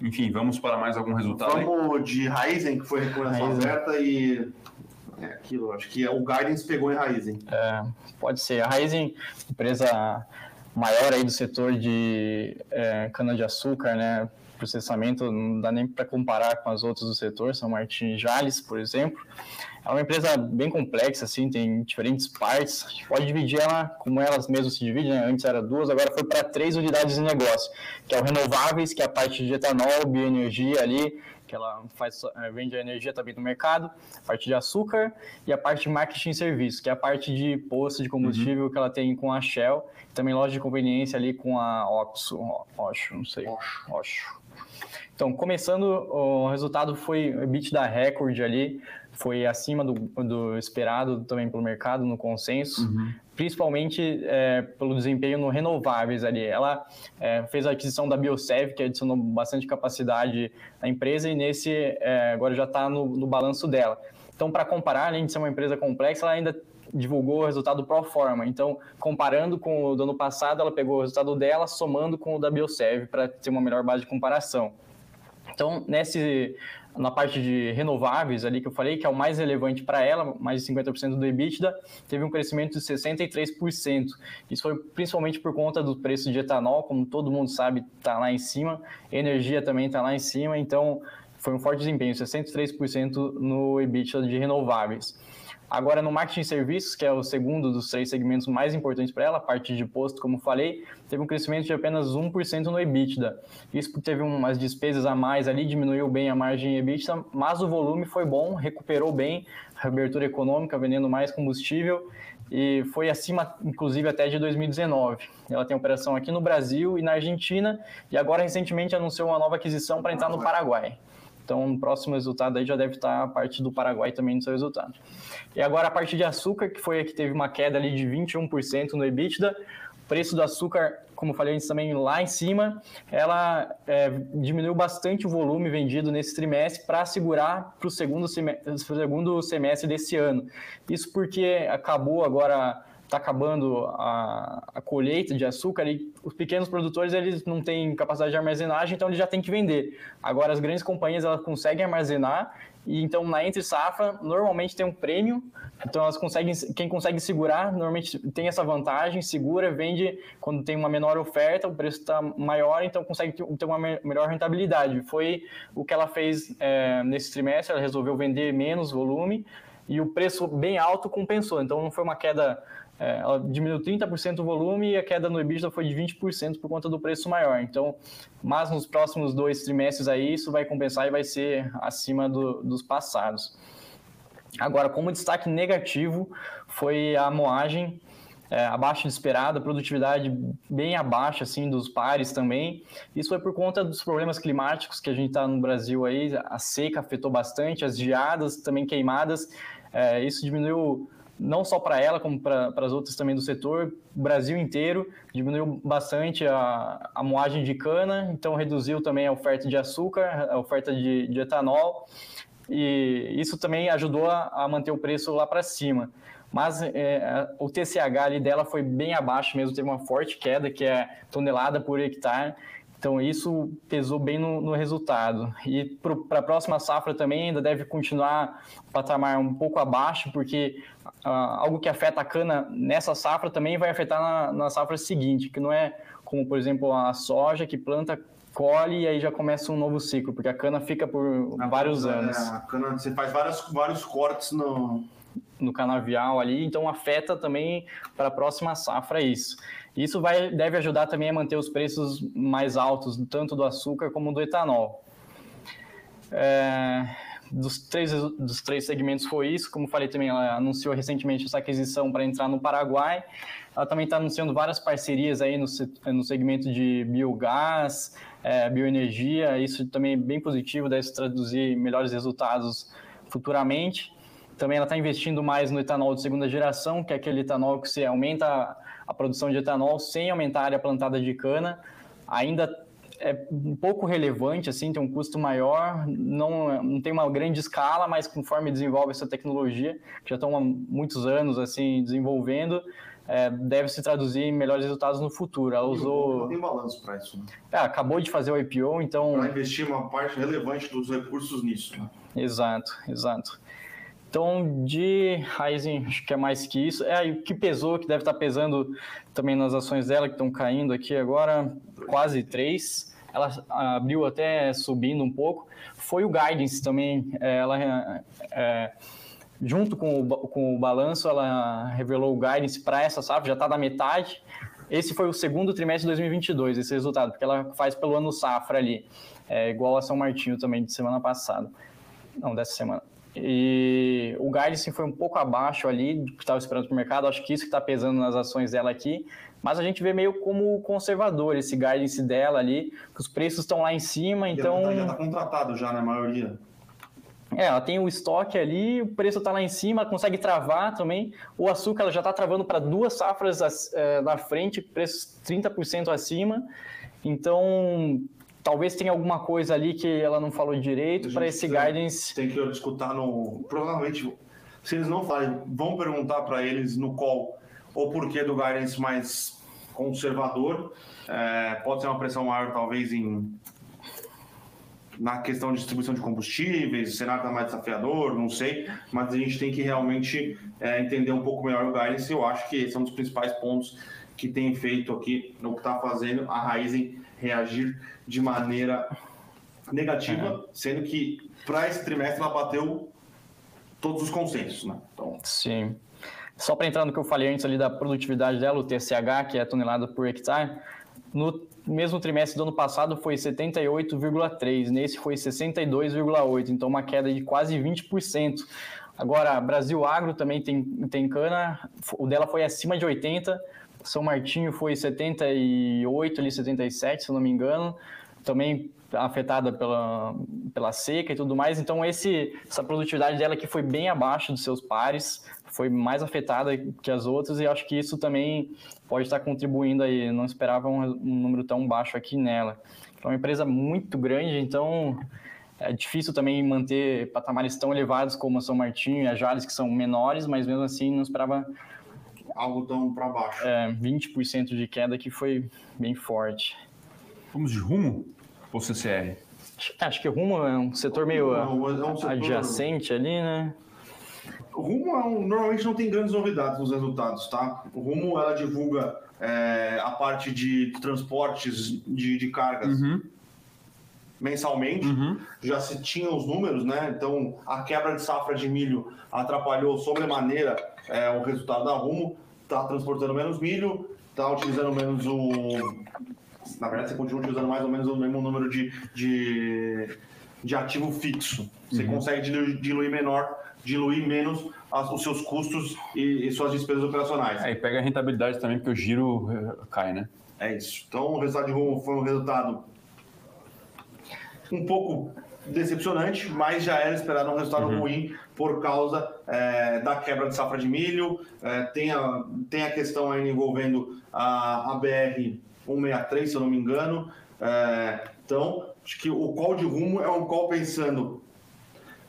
Enfim, vamos para mais algum resultado Vamos aí? de Raizen, que foi recomendação aberta e... É aquilo, acho que o Guidance pegou em Raizen. É, pode ser. A Raizen, empresa maior aí do setor de é, cana-de-açúcar, né? processamento não dá nem para comparar com as outras do setor, São Martin Jales, por exemplo. É uma empresa bem complexa, assim, tem diferentes partes. A gente pode dividir ela como elas mesmas se dividem, né? Antes era duas, agora foi para três unidades de negócio, que é o renováveis, que é a parte de etanol, bioenergia ali, que ela faz, eh, vende a energia também no mercado, a parte de açúcar e a parte de marketing e serviço, que é a parte de posto de combustível uhum. que ela tem com a Shell, também loja de conveniência ali com a Oxo, Oxo, não sei, Oxo. Então, começando, o resultado foi o EBITDA recorde ali, foi acima do, do, esperado também pelo mercado, no consenso, uhum. principalmente é, pelo desempenho no renováveis ali. Ela é, fez a aquisição da Biosev, que adicionou bastante capacidade à empresa, e nesse é, agora já está no, no, balanço dela. Então, para comparar, além de ser uma empresa complexa, ela ainda divulgou o resultado pro forma. Então, comparando com o do ano passado, ela pegou o resultado dela, somando com o da Biosev, para ter uma melhor base de comparação. Então, nesse, na parte de renováveis ali que eu falei, que é o mais relevante para ela, mais de 50% do EBITDA, teve um crescimento de 63%. Isso foi principalmente por conta do preço de etanol, como todo mundo sabe, está lá em cima, energia também está lá em cima, então foi um forte desempenho, 63% no EBITDA de renováveis. Agora, no marketing de serviços, que é o segundo dos três segmentos mais importantes para ela, a parte de posto, como falei, teve um crescimento de apenas 1% no EBITDA. Isso porque teve umas despesas a mais ali, diminuiu bem a margem EBITDA, mas o volume foi bom, recuperou bem a abertura econômica, vendendo mais combustível e foi acima, inclusive, até de 2019. Ela tem operação aqui no Brasil e na Argentina e agora recentemente anunciou uma nova aquisição para entrar no Paraguai. Então, no próximo resultado aí já deve estar a parte do Paraguai também no seu resultado. E agora a parte de açúcar, que foi a que teve uma queda ali de 21% no EBITDA. O preço do açúcar, como falei antes também, lá em cima, ela é, diminuiu bastante o volume vendido nesse trimestre para segurar para o segundo, segundo semestre desse ano. Isso porque acabou agora está acabando a, a, colheita de açúcar e os pequenos produtores eles não têm capacidade de armazenagem, então eles já têm que vender. Agora as grandes companhias elas conseguem armazenar e então na entre safra normalmente tem um prêmio, então elas conseguem quem consegue segurar normalmente tem essa vantagem, segura, vende quando tem uma menor oferta, o preço está maior, então consegue ter uma melhor rentabilidade. Foi o que ela fez é, nesse trimestre, ela resolveu vender menos volume e o preço bem alto compensou, então não foi uma queda é, ela diminuiu 30% o volume e a queda no EBITDA foi de 20% por conta do preço maior. Então, mas nos próximos dois trimestres aí isso vai compensar e vai ser acima do, dos passados. Agora, como destaque negativo foi a moagem é, abaixo de esperado, produtividade bem abaixo assim dos pares também. Isso foi por conta dos problemas climáticos que a gente está no Brasil aí, a seca afetou bastante, as geadas também queimadas. É, isso diminuiu não só para ela, como para as outras também do setor, o Brasil inteiro diminuiu bastante a, a moagem de cana, então reduziu também a oferta de açúcar, a oferta de, de etanol, e isso também ajudou a, a manter o preço lá para cima. Mas é, o TCH ali dela foi bem abaixo mesmo, teve uma forte queda, que é tonelada por hectare, então, isso pesou bem no, no resultado. E para a próxima safra também ainda deve continuar o patamar um pouco abaixo, porque uh, algo que afeta a cana nessa safra também vai afetar na, na safra seguinte, que não é como, por exemplo, a soja que planta colhe e aí já começa um novo ciclo, porque a cana fica por vários anos. É, a cana, você faz vários, vários cortes no... no canavial ali, então afeta também para a próxima safra isso. Isso vai, deve ajudar também a manter os preços mais altos, tanto do açúcar como do etanol. É, dos, três, dos três segmentos foi isso. Como falei também, ela anunciou recentemente essa aquisição para entrar no Paraguai. Ela também está anunciando várias parcerias aí no, no segmento de biogás, é, bioenergia. Isso também é bem positivo, deve se traduzir melhores resultados futuramente. Também ela está investindo mais no etanol de segunda geração, que é aquele etanol que você aumenta a produção de etanol sem aumentar a área plantada de cana. Ainda é um pouco relevante, assim, tem um custo maior, não, não tem uma grande escala, mas conforme desenvolve essa tecnologia, que já estão há muitos anos assim desenvolvendo, é, deve se traduzir em melhores resultados no futuro. Ela usou. Não tem balanço para isso. Né? É, acabou de fazer o IPO, então. Para investir uma parte relevante dos recursos nisso. Né? Exato, exato. Então, de Ryzen, acho que é mais que isso. É, o que pesou, que deve estar pesando também nas ações dela, que estão caindo aqui agora, quase 3. Ela abriu até subindo um pouco. Foi o Guidance também. É, ela, é, junto com o, com o balanço, ela revelou o Guidance para essa safra, já está na metade. Esse foi o segundo trimestre de 2022, esse resultado, porque ela faz pelo ano safra ali. É igual a São Martinho também, de semana passada. Não, dessa semana. E o guidance foi um pouco abaixo ali do que estava esperando para o mercado. Acho que isso que está pesando nas ações dela aqui. Mas a gente vê meio como conservador esse guidance dela ali, que os preços estão lá em cima, então... Já está contratado já, na maioria. É, ela tem o estoque ali, o preço está lá em cima, consegue travar também. O açúcar ela já está travando para duas safras é, na frente, preços 30% acima. Então, talvez tenha alguma coisa ali que ela não falou direito para esse guidance. Tem que escutar no. Provavelmente, se eles não falarem, vão perguntar para eles no call o porquê do guidance mais conservador. É, pode ser uma pressão maior, talvez, em na questão de distribuição de combustíveis, o cenário está mais desafiador, não sei, mas a gente tem que realmente é, entender um pouco melhor o guidance. Eu acho que esse é um dos principais pontos que tem feito aqui no que está fazendo a Raizen reagir de maneira negativa, uhum. sendo que para esse trimestre ela bateu todos os consensos, né? Então... Sim. Só para entrar no que eu falei antes ali da produtividade dela, o TSH, que é tonelada por hectare, no mesmo trimestre do ano passado foi 78,3, nesse foi 62,8, então uma queda de quase 20%. Agora, Brasil Agro também tem, tem cana, o dela foi acima de 80, são Martinho foi 78, ali 77, se não me engano. Também afetada pela, pela seca e tudo mais. Então, esse, essa produtividade dela que foi bem abaixo dos seus pares, foi mais afetada que as outras, e acho que isso também pode estar contribuindo aí. Não esperava um, um número tão baixo aqui nela. É uma empresa muito grande, então é difícil também manter patamares tão elevados como a São Martinho e a Jales, que são menores, mas mesmo assim não esperava algo tão para baixo. É, 20% de queda que foi bem forte. Vamos de rumo ou CCR? Acho que rumo é um setor meio não, é um setor... adjacente ali, né? O Rumo é um, normalmente não tem grandes novidades nos resultados, tá? O Rumo ela divulga é, a parte de transportes de, de cargas uhum. mensalmente. Uhum. Já se tinha os números, né? Então a quebra de safra de milho atrapalhou sobremaneira é, o resultado da Rumo está transportando menos milho, está utilizando menos o. Na verdade, você continua utilizando mais ou menos o mesmo número de, de, de ativo fixo. Você uhum. consegue diluir, diluir, menor, diluir menos as, os seus custos e, e, suas despesas operacionais. É, e pega a rentabilidade também, porque o giro eh, cai, né? É isso. Então, o resultado de Rumo foi um resultado um pouco decepcionante, mas já era esperado um resultado uhum. ruim por causa é, da quebra de safra de milho. É, tem, a, tem a questão ainda envolvendo a, a BR 163, se eu não me engano. É, então, acho que o call de rumo é um call pensando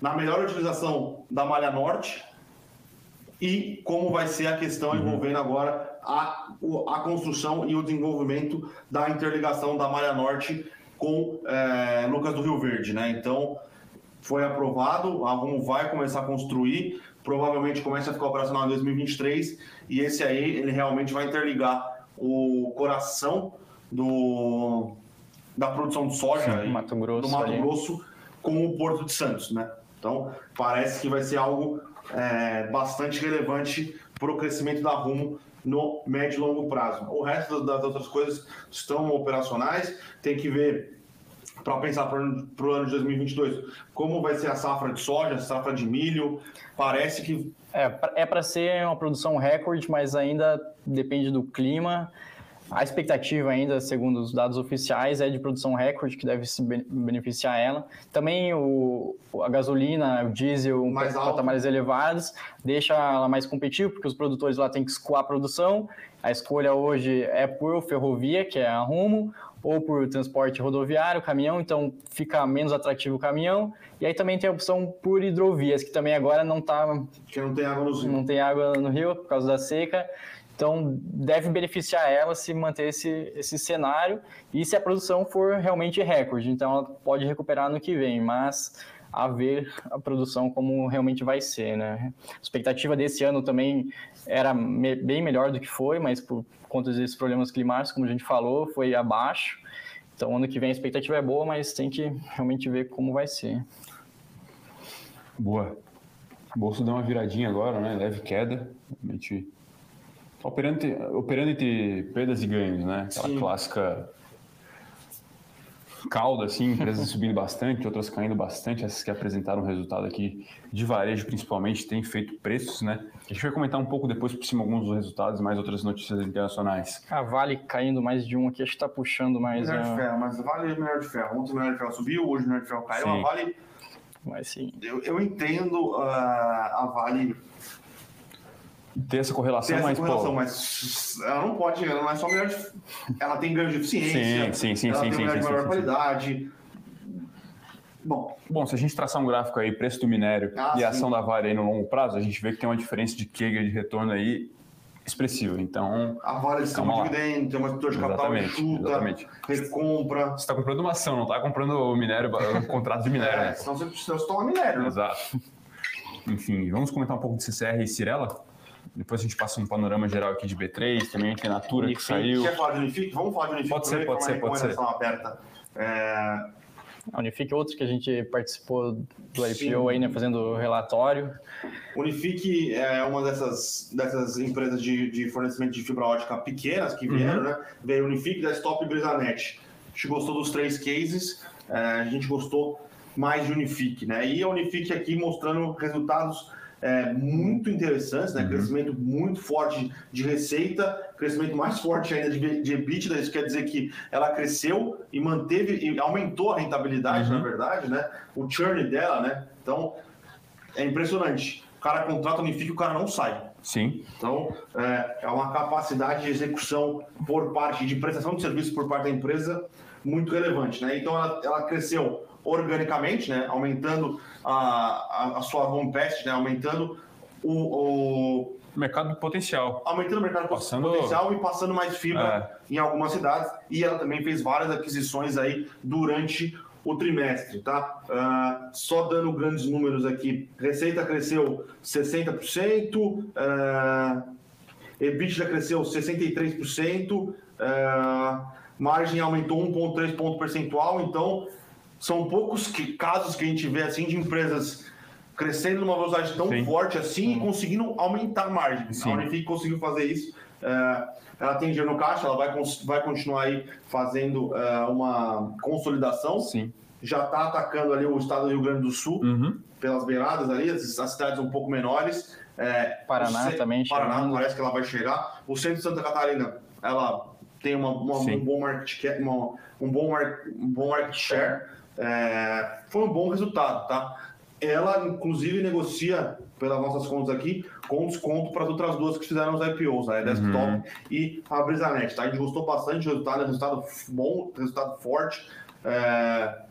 na melhor utilização da malha norte e como vai ser a questão uhum. envolvendo agora a, a construção e o desenvolvimento da interligação da malha norte com é, Lucas do Rio Verde, né? Então foi aprovado, a Rumo vai começar a construir, provavelmente começa a ficar operacional em 2023 e esse aí ele realmente vai interligar o coração do da produção de soja Sim, Mato Grosso, do Mato ali. Grosso com o Porto de Santos, né? Então parece que vai ser algo é, bastante relevante para o crescimento da Rumo no médio e longo prazo. O resto das outras coisas estão operacionais, tem que ver para pensar para o ano de 2022? Como vai ser a safra de soja, safra de milho? Parece que. É, é para ser uma produção recorde, mas ainda depende do clima. A expectativa ainda, segundo os dados oficiais, é de produção recorde que deve se beneficiar ela. Também o, a gasolina, o diesel, mais patamares elevados, deixa ela mais competitiva, porque os produtores lá têm que escoar a produção. A escolha hoje é por ferrovia, que é a Rumo, ou por transporte rodoviário, caminhão, então fica menos atrativo o caminhão. E aí também tem a opção por hidrovias, que também agora não está... Que não tem água no rio. Não tem água no rio por causa da seca. Então, deve beneficiar ela se manter esse, esse cenário e se a produção for realmente recorde. Então, ela pode recuperar no que vem, mas a ver a produção como realmente vai ser, né? A expectativa desse ano também era me, bem melhor do que foi, mas por conta desses problemas climáticos, como a gente falou, foi abaixo. Então, ano que vem a expectativa é boa, mas tem que realmente ver como vai ser. Boa. O bolso deu uma viradinha agora, né? Leve queda. Realmente Operando, operando entre perdas e ganhos, né? Aquela Sim. clássica cauda, assim, empresas subindo bastante, outras caindo bastante. Essas que apresentaram resultado aqui de varejo, principalmente, têm feito preços, né? A gente vai comentar um pouco depois por cima alguns dos resultados, mais outras notícias internacionais. A Vale caindo mais de um aqui, acho que está puxando mais. Minério a... de ferro, mas Vale é minério de ferro. Ontem o minério de ferro subiu, hoje o minério de ferro caiu. Sim. A Vale. Mas sim. Eu, eu entendo uh, a Vale ter essa correlação, ter essa mas, correlação, mas ela não pode, ela não é só melhor de, ela tem ganho de eficiência, sim, sim, sim, ela sim, tem sim, sim, de maior sim, qualidade. Bom. Bom, se a gente traçar um gráfico aí, preço do minério ah, e a ação da Vale aí no longo prazo, a gente vê que tem uma diferença de Kager de retorno aí expressiva. Então, a Vale um dividendo, tem uma estrutura de capital exatamente, chuta, exatamente. recompra. Você está comprando uma ação, não está comprando o minério, o contrato de minério. É, né? senão você precisa tomar minério. Né? Exato. Enfim, vamos comentar um pouco de CCR e Cirela? Depois a gente passa um panorama geral aqui de B3, também tem Natura que saiu. Quer falar de Unifique? Vamos falar de Unifique. Pode ser, pode ser, pode ser. aberta. É... A Unifique é outro que a gente participou do IPO Sim. aí, né, fazendo relatório. Unifique é uma dessas, dessas empresas de, de fornecimento de fibra ótica pequenas que vieram, uhum. né? Veio Unifique, Desktop e Brisanet. A gente gostou dos três cases, é, a gente gostou mais de Unifique, né? E a Unifique aqui mostrando resultados é, muito interessantes, né? Uhum. Crescimento muito forte de receita, crescimento mais forte ainda de, de EBITDA, isso quer dizer que ela cresceu e manteve e aumentou a rentabilidade, uhum. na verdade, né? O churn dela, né? Então, é impressionante. O cara contrata, unifica e o cara não sai. Sim. Então, é, é uma capacidade de execução por parte, de prestação de serviço por parte da empresa muito relevante, né? Então, ela, ela cresceu organicamente, né? Aumentando a, a, a sua home pest, né? Aumentando o, o mercado potencial. Aumentando o mercado passando... potencial e passando mais fibra é. em algumas cidades. E ela também fez várias aquisições aí durante o trimestre, tá? Uh, só dando grandes números aqui. Receita cresceu 60%, uh, EBITDA cresceu 63%, uh, margem aumentou 1,3 ponto percentual, então são poucos que, casos que a gente vê assim de empresas crescendo numa velocidade tão Sim. forte assim e conseguindo aumentar a margem. Sim. A Unifique conseguiu fazer isso. É, ela tem dinheiro no caixa, ela vai, vai continuar aí fazendo é, uma consolidação. Sim. Já está atacando ali o estado do Rio Grande do Sul, uhum. pelas beiradas ali, as, as, cidades um pouco menores. É, Paraná também. Paraná chegando. parece que ela vai chegar. O centro de Santa Catarina, ela tem uma, uma um bom market, uma, um bom, um bom market share. É, foi um bom resultado, tá? Ela, inclusive, negocia, pelas nossas contas aqui, com desconto para as outras duas que fizeram os IPOs, né? a Desktop uhum. e a Brisanet, tá? A gente gostou bastante do resultado, é resultado bom, resultado forte. É...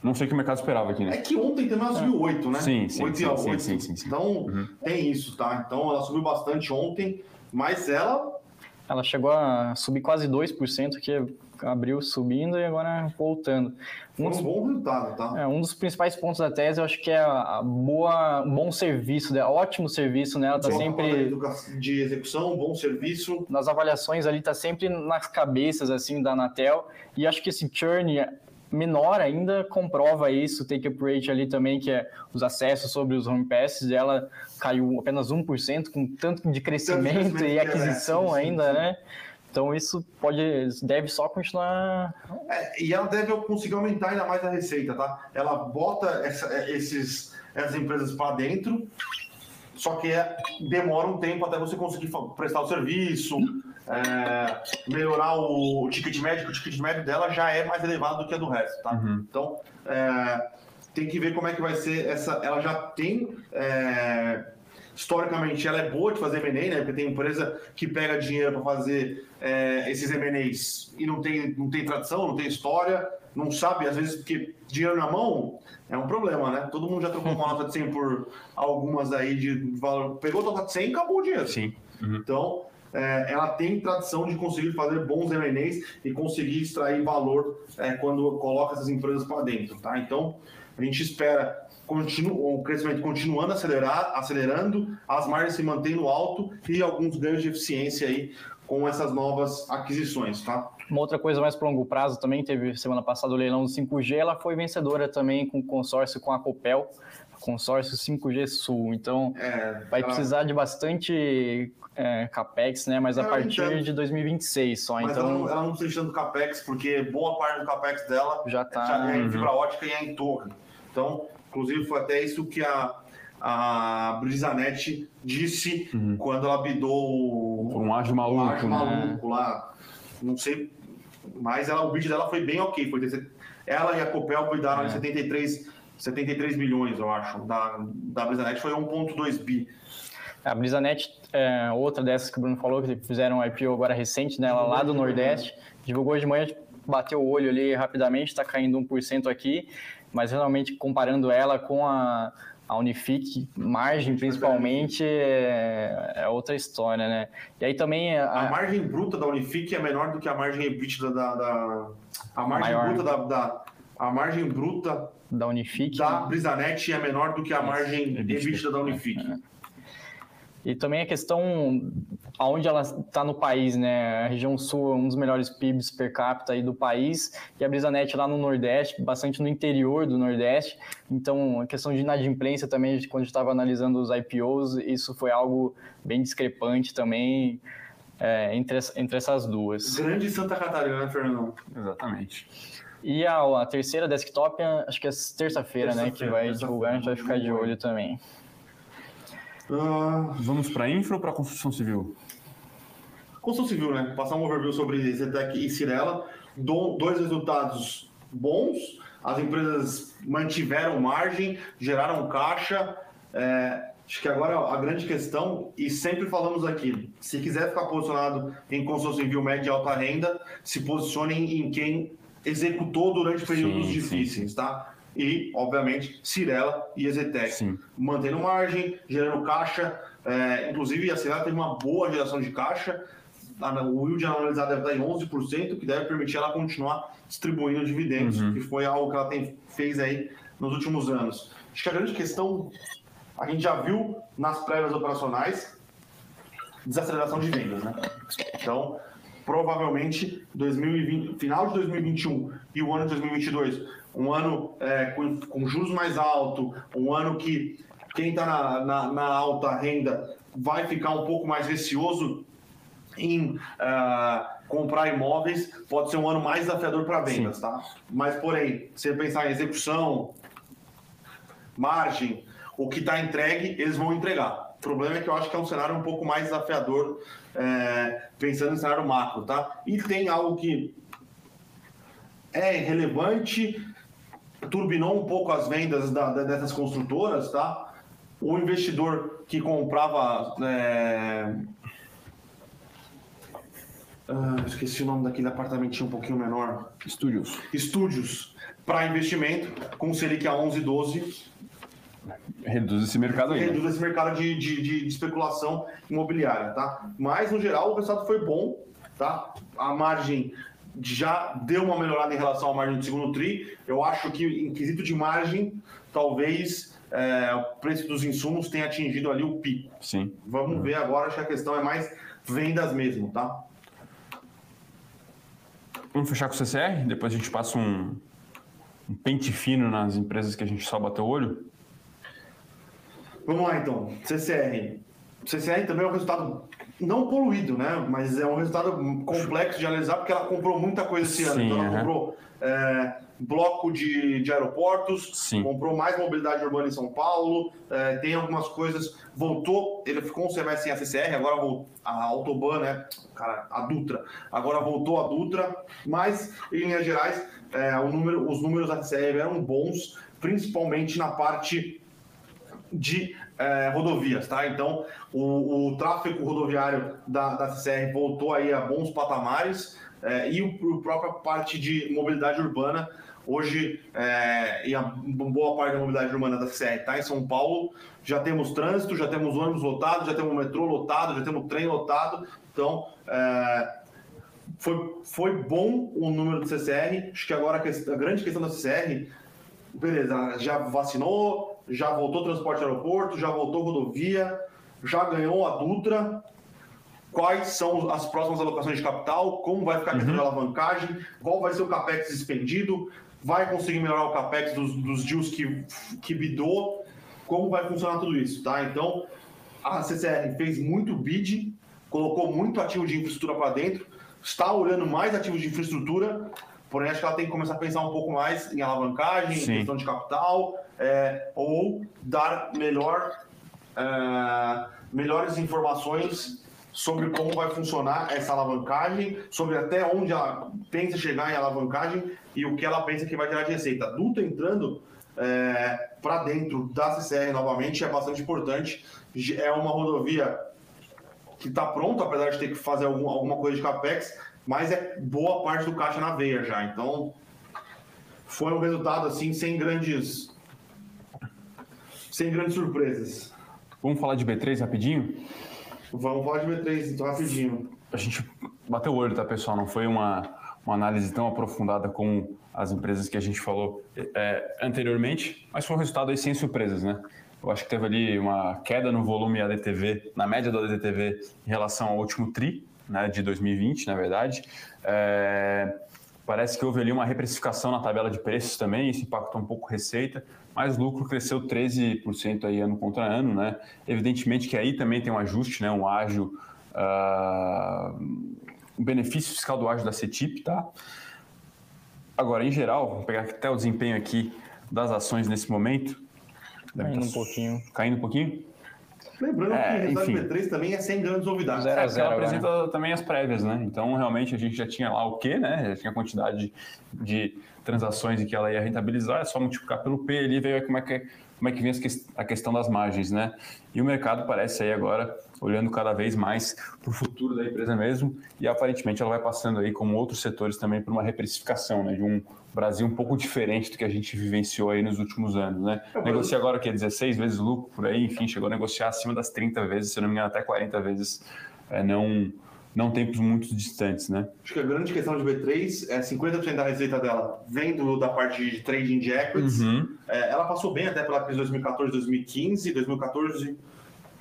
Não sei o que o mercado esperava aqui, né? É que ontem também ela subiu 8, né? Sim, sim. 8 sim, 8. Sim, sim, sim, sim. Então, uhum. tem isso, tá? Então, ela subiu bastante ontem, mas ela ela chegou a subir quase 2%, que abriu subindo e agora voltando. Um, dos, um bom resultado, tá? É, um dos principais pontos da tese, eu acho que é a boa, bom serviço, né? ótimo serviço, né? Ela tá sempre de execução, bom serviço. Nas avaliações ali tá sempre nas cabeças assim da Anatel e acho que esse churn menor ainda comprova isso, o take-up rate ali também, que é os acessos sobre os home passes dela caiu apenas 1%, com tanto de crescimento, tanto crescimento e aquisição é, sim, ainda, sim, né? Então isso pode, deve só continuar. É, e ela deve conseguir aumentar ainda mais a receita, tá? Ela bota essa, esses, essas empresas para dentro, só que é, demora um tempo até você conseguir prestar o serviço, é, melhorar o ticket médio, o ticket médio dela já é mais elevado do que a do resto, tá? Uhum. Então, é, tem que ver como é que vai ser essa. Ela já tem. Historicamente, ela é boa de fazer M&A, né? Porque tem empresa que pega dinheiro para fazer é, esses M&As e não tem, não tem tradição, não tem história, não sabe, às vezes, porque dinheiro na mão é um problema, né? Todo mundo já trocou uma nota de 100 por algumas aí de valor. Pegou a nota de 100 e acabou o dinheiro. Sim. Uhum. Então, é, ela tem tradição de conseguir fazer bons M&As e conseguir extrair valor é, quando coloca essas empresas para dentro, tá? Então, a gente espera continu, o crescimento continuando a acelerar, acelerando, as margens se mantendo alto e alguns ganhos de eficiência aí com essas novas aquisições, tá? Uma outra coisa mais para longo prazo também, teve semana passada o leilão do 5G, ela foi vencedora também com consórcio com a Copel, consórcio 5G Sul. Então, é, vai ela... precisar de bastante é, capex, né? Mas a partir entendo. de 2026 só. Mas então, ela não, ela não precisa do capex, porque boa parte do capex dela já está é em fibra ótica e é em torre. Então, inclusive, foi até isso que a, a Brisanet disse uhum. quando ela bidou um ágio maluco, um ágio né? maluco lá. Não sei, mas ela, o bid dela foi bem ok. Foi ela e a Copel bidaram é. 73, 73 milhões, eu acho. Da, da Brisanet foi 1,2 bi. A Brisanet, é, outra dessas que o Bruno falou, que fizeram um IPO agora recente, né, ela lá do Nordeste, divulgou de manhã, bateu o olho ali rapidamente, está caindo 1% aqui mas realmente comparando ela com a, a Unifique, margem principalmente, é, é, outra história, né? E aí também... A, a margem bruta da Unifique é menor do que a margem EBITDA da... da a margem maior. bruta da, da, A margem bruta... Da Unifique. Da Brisanet é menor do que a margem EBITDA da Unifique. É, é. E também a questão aonde ela está no país, né? A região sul é um dos melhores PIBs per capita aí do país e a Brisanet lá no Nordeste, bastante no interior do Nordeste. Então, a questão de inadimplência também, quando a gente estava analisando os IPOs, isso foi algo bem discrepante também é, entre, entre essas duas. Grande Santa Catarina, né, Fernando? Exatamente. E a, a terceira desktop, acho que é terça-feira, terça né? Que vai divulgar, a gente vai ficar de olho também. Uh, vamos para infra ou para construção civil? Construção civil, né? Passar um overview sobre Zetec e Cirela. Do, dois resultados bons. As empresas mantiveram margem, geraram caixa. É, acho que agora a grande questão, e sempre falamos aqui, se quiser ficar posicionado em construção civil média e alta renda, se posicione em quem executou durante períodos sim, difíceis, sim. tá? e, obviamente, Cirela e Ezetec. Sim. Mantendo margem, gerando caixa. É, inclusive, a Cirela teve uma boa geração de caixa. O yield analisado deve estar em 11%, que deve permitir ela continuar distribuindo dividendos, uhum. que foi algo que ela tem, fez aí nos últimos anos. Acho que a grande questão, a gente já viu nas prévias operacionais, desaceleração de vendas, né? Então, provavelmente 2020, final de 2021 e o ano de 2022 um ano é, com, com, juros mais altos, um ano que quem está na, na, na, alta renda vai ficar um pouco mais receoso em uh, comprar imóveis, pode ser um ano mais desafiador para vendas, Sim. tá? Mas, porém, se pensar em execução, margem, o que está entregue, eles vão entregar. O problema é que eu acho que é um cenário um pouco mais desafiador, é, pensando em cenário macro, tá? E tem algo que é relevante, turbinou um pouco as vendas da, dessas construtoras, tá? O investidor que comprava. É... Ah, esqueci o nome daquele apartamentinho um pouquinho menor. Estúdios. Estúdios para investimento, com o Selic a 11, 12. Reduz esse mercado aí. Né? Reduz esse mercado de, de, de, especulação imobiliária, tá? Mas, no geral, o resultado foi bom, tá? A margem já deu uma melhorada em relação à margem do segundo TRI. Eu acho que, em quesito de margem, talvez é, o preço dos insumos tenha atingido ali o pico. Sim. Vamos uhum. ver agora, acho que a questão é mais vendas mesmo, tá? Vamos fechar com o CCR? Depois a gente passa um, um pente fino nas empresas que a gente só bateu o olho? Vamos lá, então. CCR. CCR também é um resultado não poluído, né? Mas é um resultado complexo de analisar porque ela comprou muita coisa esse ano. Sim, então ela uhum. comprou é, bloco de, de aeroportos, Sim. comprou mais mobilidade urbana em São Paulo, é, tem algumas coisas, voltou, ele ficou um semestre sem a CCR, agora a Autobahn, né? Cara, a Dutra, agora voltou a Dutra, mas em linhas gerais, é, número, os números da CCR eram bons, principalmente na parte de é, rodovias, tá? Então, o, o tráfego rodoviário da, da CCR voltou aí a bons patamares é, e o, a própria parte de mobilidade urbana hoje é, e a boa parte da mobilidade urbana da CCR está em São Paulo. Já temos trânsito, já temos ônibus lotado, já temos metrô lotado, já temos trem lotado. Então, é, foi, foi bom o número do CCR. Acho que agora a, questão, a grande questão da CCR, beleza, já vacinou, já voltou transporte aeroporto, já voltou rodovia, já ganhou a Dutra. Quais são as próximas alocações de capital? Como vai ficar a questão Uhum. de alavancagem? Qual vai ser o capex expendido? Vai conseguir melhorar o capex dos, dos deals que, que bidou? Como vai funcionar tudo isso, tá? Então, a CCR fez muito bid, colocou muito ativo de infraestrutura para dentro, está olhando mais ativos de infraestrutura, porém acho que ela tem que começar a pensar um pouco mais em alavancagem, Sim. em questão de capital, é, ou dar melhor, é, melhores informações sobre como vai funcionar essa alavancagem, sobre até onde ela pensa chegar em alavancagem e o que ela pensa que vai gerar de receita. A Dutra entrando é, para dentro da CCR novamente é bastante importante. É uma rodovia que está pronta, apesar de ter que fazer algum, alguma coisa de capex, mas é boa parte do caixa na veia já. Então, foi um resultado assim sem grandes sem grandes surpresas. Vamos falar de B3 rapidinho? Vamos falar de B3 então rapidinho. A gente bateu o olho, tá, pessoal? Não foi uma, uma análise tão aprofundada como as empresas que a gente falou é, anteriormente, mas foi um resultado aí sem surpresas, né? Eu acho que teve ali uma queda no volume ADTV, na média do ADTV em relação ao último TRI, né, de 2020, na verdade. É, parece que houve ali uma reprecificação na tabela de preços também, isso impactou um pouco a receita, mas o lucro cresceu 13% aí ano contra ano, né? Evidentemente que aí também tem um ajuste, né, um ágio, uh, benefício fiscal do ágio da CETIP, tá? Agora, em geral, vou pegar até o desempenho aqui das ações nesse momento. Deve Caindo tá um pouquinho. Caindo um pouquinho? Lembrando É, que o resultado enfim. do B3 também é sem grandes novidades. Zero. É, agora. apresenta também as prévias, né? Então, realmente, a gente já tinha lá o quê, né? Já tinha a quantidade de transações em que ela ia rentabilizar, é só multiplicar pelo P ali e ver como é que, como é que vem a questão das margens, né? E o mercado parece aí agora olhando cada vez mais para o futuro da empresa mesmo e aparentemente ela vai passando aí, como outros setores também, por uma reprecificação, né? De um Brasil um pouco diferente do que a gente vivenciou aí nos últimos anos, né? Negocia agora o que 16 vezes lucro por aí, enfim, chegou a negociar acima das 30 vezes, se eu não me engano até 40 vezes, é, não não tempos muito distantes, né? Acho que a grande questão de B3 é 50% da receita dela vem do, da parte de trading de equities. Uhum. É, ela passou bem até pela crise de 2014, 2015, 2014,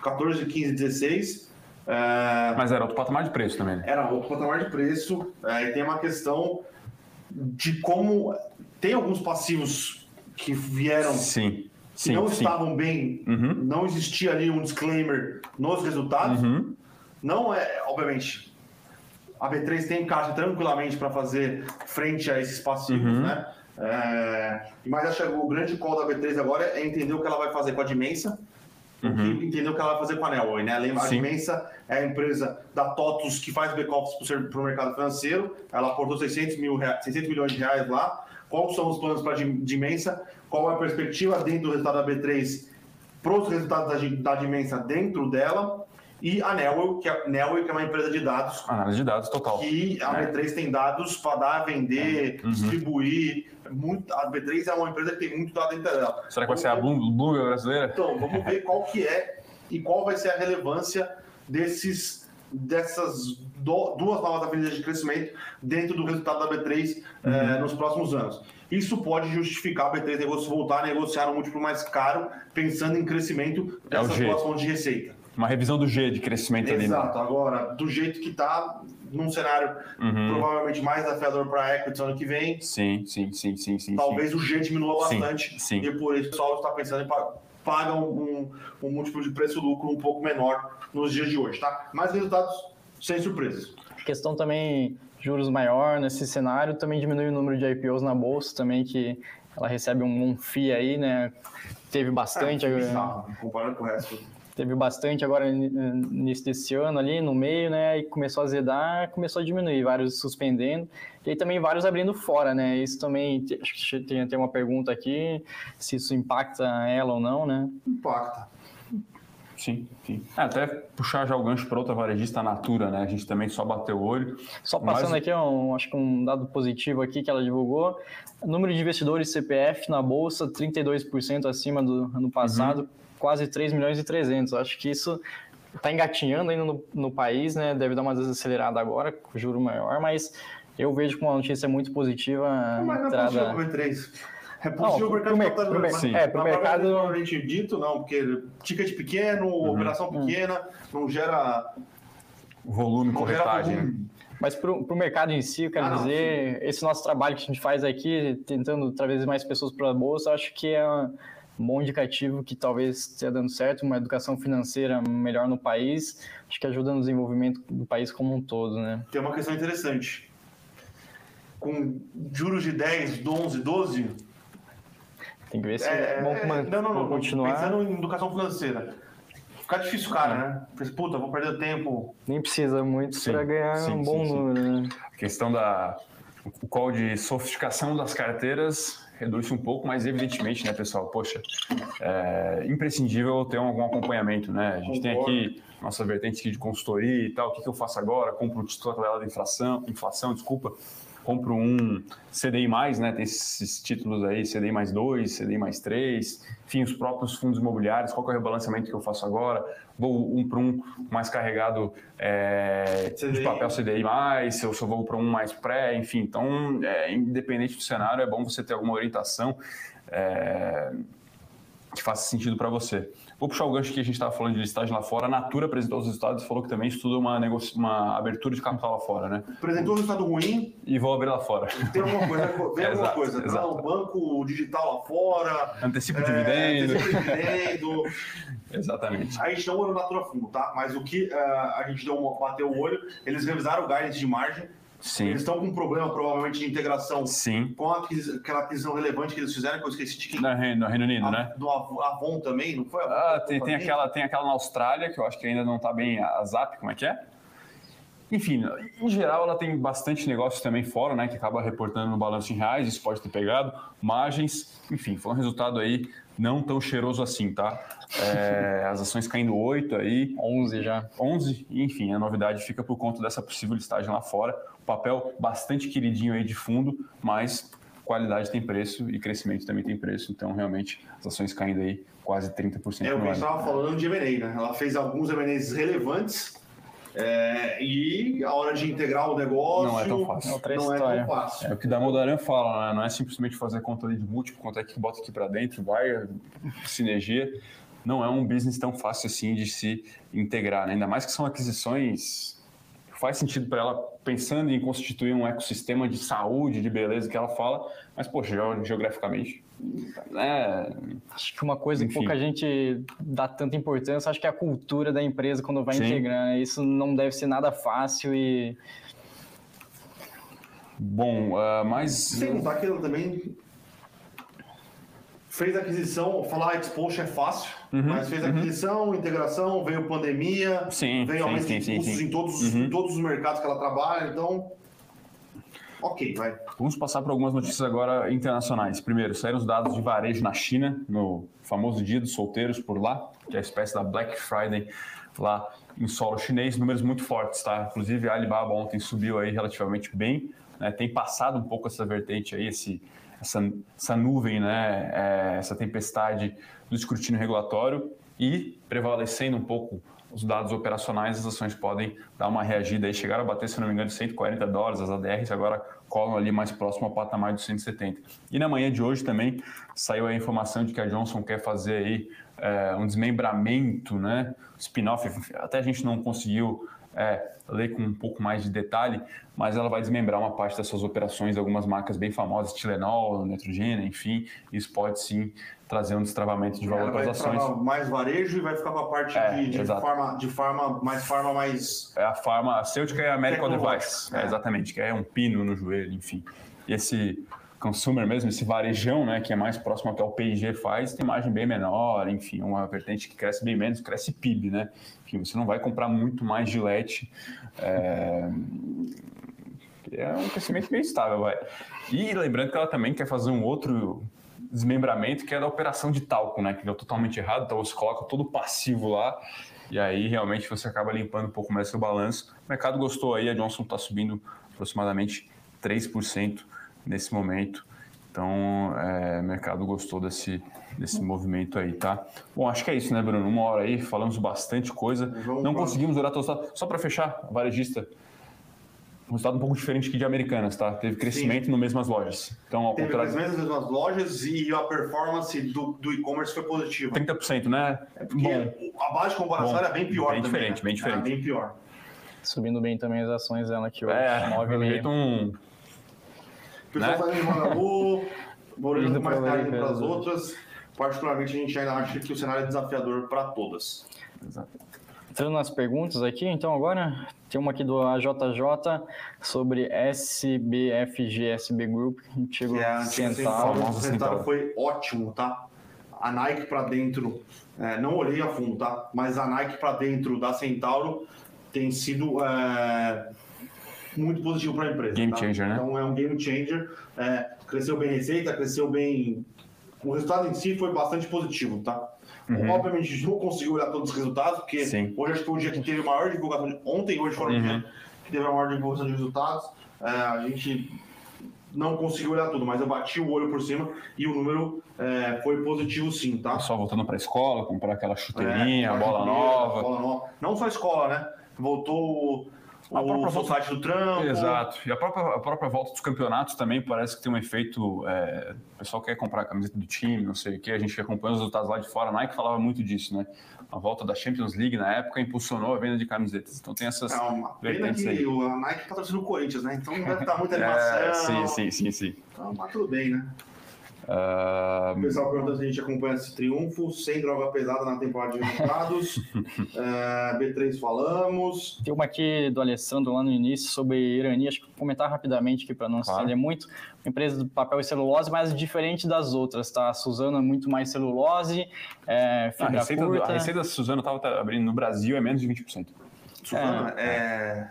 14, 15, 16. É, Mas era outro patamar de preço também, né? era outro patamar de preço. É, e tem uma questão de como tem alguns passivos que vieram Sim, que sim, não sim. estavam bem, Uhum. não existia ali um disclaimer nos resultados. Uhum. Não é, obviamente, a B3 tem caixa tranquilamente para fazer frente a esses passivos, Uhum. né? É, mas acho que o grande call da B3 agora é entender o que ela vai fazer com a Dimensa Uhum. e entender o que ela vai fazer com a Nelway, né? Lembra, a Sim. Dimensa é a empresa da TOTUS que faz back-office para o mercado financeiro. Ela aportou 600, mil rea- 600 milhões de reais lá. Quais são os planos para a Dimensa? Qual é a perspectiva dentro do resultado da B3 para os resultados da, da Dimensa dentro dela? E a Nelway, que é, Nelway, que é uma empresa de dados Análise de dados total. que a É. B3 tem dados para dar, vender, Uhum. distribuir. Muito, a B3 é uma empresa que tem muito dado dentro dela. Será que vai ser a Bloom- Bloomberg brasileira? Então, vamos ver qual que é e qual vai ser a relevância desses, dessas do- duas novas avenidas de crescimento dentro do resultado da B3 eh, nos próximos anos. Isso pode justificar a B3 negocio- voltar a negociar um múltiplo mais caro, pensando em crescimento É o dessas jeito. duas fontes de receita. Uma revisão do G de crescimento ali. né? Exato. Agora, do jeito que está, num cenário Uhum. provavelmente mais desafiador para a equity ano que vem, Sim, sim, sim, sim, sim. talvez o G diminua Sim, bastante. sim. E por isso o pessoal está pensando em pa- paga um, um, um múltiplo de preço-lucro um pouco menor nos dias de hoje, tá? Mas resultados sem surpresas. A questão também juros maior nesse cenário também diminui o número de IPOs na bolsa também que ela recebe um, um FII aí, né? Teve bastante. É, bizarro, comparando com o resto teve bastante agora no início desse ano ali, no meio, né? E começou a azedar, começou a diminuir, vários suspendendo. E aí também vários abrindo fora, né? Isso também, acho que tem até uma pergunta aqui, se isso impacta ela ou não, né? Impacta. Sim, sim. É, até puxar já o gancho para outra varejista, a Natura, né? A gente também só bateu o olho. Só passando mas... aqui, um, acho que um dado positivo aqui que ela divulgou. Número de investidores CPF na Bolsa, 32% acima do ano passado. Uhum quase 3 milhões e 300. Acho que isso está engatinhando ainda no, no, país, né? Deve dar uma desacelerada agora, com juro maior, mas eu vejo como uma notícia muito positiva. Mas não entrada... é positivo 3. É possível não, o mercado pro. É, para o mercado. Provavelmente dito, não, porque ticket pequeno, uhum. operação uhum. pequena, não gera. Volume, não corretagem. Gera volume. Mas para o mercado em si, eu quero ah, dizer, sim. esse nosso trabalho que a gente faz aqui, tentando trazer mais pessoas para a Bolsa, acho que é um bom indicativo que talvez esteja dando certo, uma educação financeira melhor no país, acho que ajuda no desenvolvimento do país como um todo, né? Tem uma questão interessante. Com juros de 10, 11, 12... Tem que ver se é, é bom é, não, não, não, continuar. Pensando em educação financeira, fica difícil, cara, né? Pensa, puta, vou perder tempo. Nem precisa muito para ganhar sim, um bom sim, número, né? A questão da o qual de sofisticação das carteiras reduz um pouco, mas evidentemente, né, pessoal, poxa, é imprescindível ter algum acompanhamento, né? A gente tem aqui nossa vertente aqui de consultoria e tal, o que, que eu faço agora? Compro um título atrelado à inflação, inflação, desculpa, compro um CDI+, né, tem esses títulos aí, CDI mais 2, CDI mais 3, enfim, os próprios fundos imobiliários, qual é o rebalanceamento que eu faço agora? Vou um para um mais carregado é, de papel CDI+, se eu só vou para um mais pré, enfim, então, é, independente do cenário, é bom você ter alguma orientação é, que faça sentido para você. Vou puxar o gancho que a gente estava falando de listagem lá fora. A Natura apresentou os resultados e falou que também estuda uma, uma abertura de capital lá fora, né? Apresentou o resultado ruim. E vou abrir lá fora. Tem alguma coisa, tem é, alguma coisa. Exato. Tá, banco digital lá fora. Antecipa o é, dividendo. Antecipa dividendo. Exatamente. A gente não olhou Natura fundo, tá? Mas o que uh, a gente deu uma, bateu o olho, eles revisaram o guidance de margem Sim. Eles estão com um problema, provavelmente, de integração Sim. com aquela aquisição relevante que eles fizeram, que eu esqueci de quem. No Reino, no Reino Unido, a, né? Do Avon também, não foi? Ah, tem, tem, aquela, tem aquela na Austrália, que eu acho que ainda não está bem a Zap, como é que é? Enfim, em geral, ela tem bastante negócios também fora, né? Que acaba reportando no balanço em reais, isso pode ter pegado, margens, enfim, foi um resultado aí não tão cheiroso assim, tá? É, as ações caindo 8 aí. 11 já. 11, enfim, a novidade fica por conta dessa possível listagem lá fora. O papel bastante queridinho aí de fundo, mas qualidade tem preço e crescimento também tem preço. Então, realmente, as ações caindo aí quase 30% é. É, eu estava falando de M&A, né? Ela fez alguns M&As relevantes é, e a hora de integrar o negócio não é tão fácil. Não é tão fácil. É o que da Modaran fala, né? não é simplesmente fazer conta de múltiplo, quanto é que bota aqui para dentro, vai, sinergia. Não é um business tão fácil assim de se integrar, né? ainda mais que são aquisições faz sentido para ela pensando em constituir um ecossistema de saúde, de beleza que ela fala, mas poxa, geograficamente é, acho que uma coisa Enfim. que pouca gente dá tanta importância, acho que é a cultura da empresa quando vai Sim. integrar. Né? Isso não deve ser nada fácil e. Bom, uh, mas. Sem contar que ela também fez aquisição, falar exposto é fácil, uhum, mas fez uhum. aquisição, uhum. integração, veio pandemia, sim, veio sim, aumento sim, de custos em todos, uhum. em todos os mercados que ela trabalha, então Ok, vai. Vamos passar por algumas notícias agora internacionais. Primeiro, saíram os dados de varejo na China, no famoso Dia dos Solteiros por lá, que é a espécie da Black Friday lá em solo chinês. Números muito fortes, tá? Inclusive a Alibaba ontem subiu aí relativamente bem, né? tem passado um pouco essa vertente aí, esse, essa, essa nuvem, né? É, essa tempestade do escrutínio regulatório e prevalecendo um pouco os dados operacionais, as ações podem dar uma reagida e chegar a bater, se não me engano, 140 dólares, as ADRs agora colam ali mais próximo ao patamar dos 170. E na manhã de hoje também saiu a informação de que a Johnson quer fazer aí é, um desmembramento, né, spin-off, até a gente não conseguiu É, ler com um pouco mais de detalhe, mas ela vai desmembrar uma parte das suas operações de algumas marcas bem famosas, Tilenol, Neutrogena, enfim, isso pode sim trazer um destravamento de valor para as ações. mais varejo e vai ficar com a parte é, de, de, farma, de farma, mais farma mais... É a farmacêutica e a medical device, é. É, exatamente, que é um pino no joelho, enfim. E esse consumer mesmo, esse varejão, né, que é mais próximo ao que o P&G faz, tem margem bem menor, enfim, uma vertente que cresce bem menos, cresce PIB, né? Enfim, você não vai comprar muito mais gilete, é, é um crescimento bem estável, vai. E lembrando que ela também quer fazer um outro desmembramento, que é da operação de talco, né, que deu totalmente errado, então você coloca todo o passivo lá, e aí realmente você acaba limpando um pouco mais seu balanço. O mercado gostou aí, a Johnson está subindo aproximadamente 3%, nesse momento. Então, é, o mercado gostou desse, desse movimento aí, tá? Bom, acho que é isso, né, Bruno? Uma hora aí, falamos bastante coisa. Vamos Não conseguimos durar todo Só para fechar, varejista, um resultado um pouco diferente que de Americanas, tá? Teve crescimento Sim. no mesmas lojas. Então, ao Teve contrário... crescimento nas mesmas lojas e a performance do, do e-commerce foi positiva. 30%, né? É porque Bom. a base de comparação Bom. era bem pior bem também, diferente, né? bem diferente. Era bem pior. Subindo bem também as ações dela aqui hoje. É, 9 um o pessoal né? fazendo Magalu, olhando mais carinho para as outras. Particularmente, a gente ainda acha que o cenário é desafiador para todas. Exato. Entrando nas perguntas aqui, então agora tem uma aqui do AJJ sobre SBFG, SB Group, antigo que é Centauro. O Centauro foi ótimo, tá? A Nike para dentro, é, não olhei a fundo, tá? Mas a Nike para dentro da Centauro tem sido é, muito positivo para a empresa. Game tá? changer, né? Então é um game changer. É, cresceu bem receita, cresceu bem. O resultado em si foi bastante positivo, tá? Uhum. Obviamente, a gente não conseguiu olhar todos os resultados, porque Sim. hoje acho que foi o dia que teve a maior divulgação. De... Ontem, hoje foi o dia uhum. que teve a maior divulgação de resultados. É, a gente não conseguiu olhar tudo, mas eu bati o olho por cima e o número é, foi positivo sim, tá? Só voltando para a escola, comprar aquela chuteirinha, é, bola, nova. bola nova. Não só a escola, né? Voltou a própria volta do trampo. Exato. E a própria, a própria volta dos campeonatos também parece que tem um efeito. É, o pessoal quer comprar a camiseta do time, não sei o quê. A gente acompanha os resultados lá de fora. A Nike falava muito disso, né? A volta da Champions League na época impulsionou a venda de camisetas. Então tem essas. É uma pena que aí. a Nike patrocina o Corinthians, né? Então não deve estar muita animação. É, sim, sim, sim, sim. Então, mas tudo bem, né? Uh... O pessoal perguntando se a gente acompanha esse triunfo, sem droga pesada na temporada de resultados. uh, B3 falamos. Tem uma aqui do Alessandro lá no início sobre Irani, acho que vou comentar rapidamente aqui para não claro. se estender muito. Uma empresa do papel e celulose, mas diferente das outras, tá? A Suzano é muito mais celulose, é, fibra a receita, curta. a receita da Suzano estava abrindo no Brasil é menos de 20%. Suzano é, é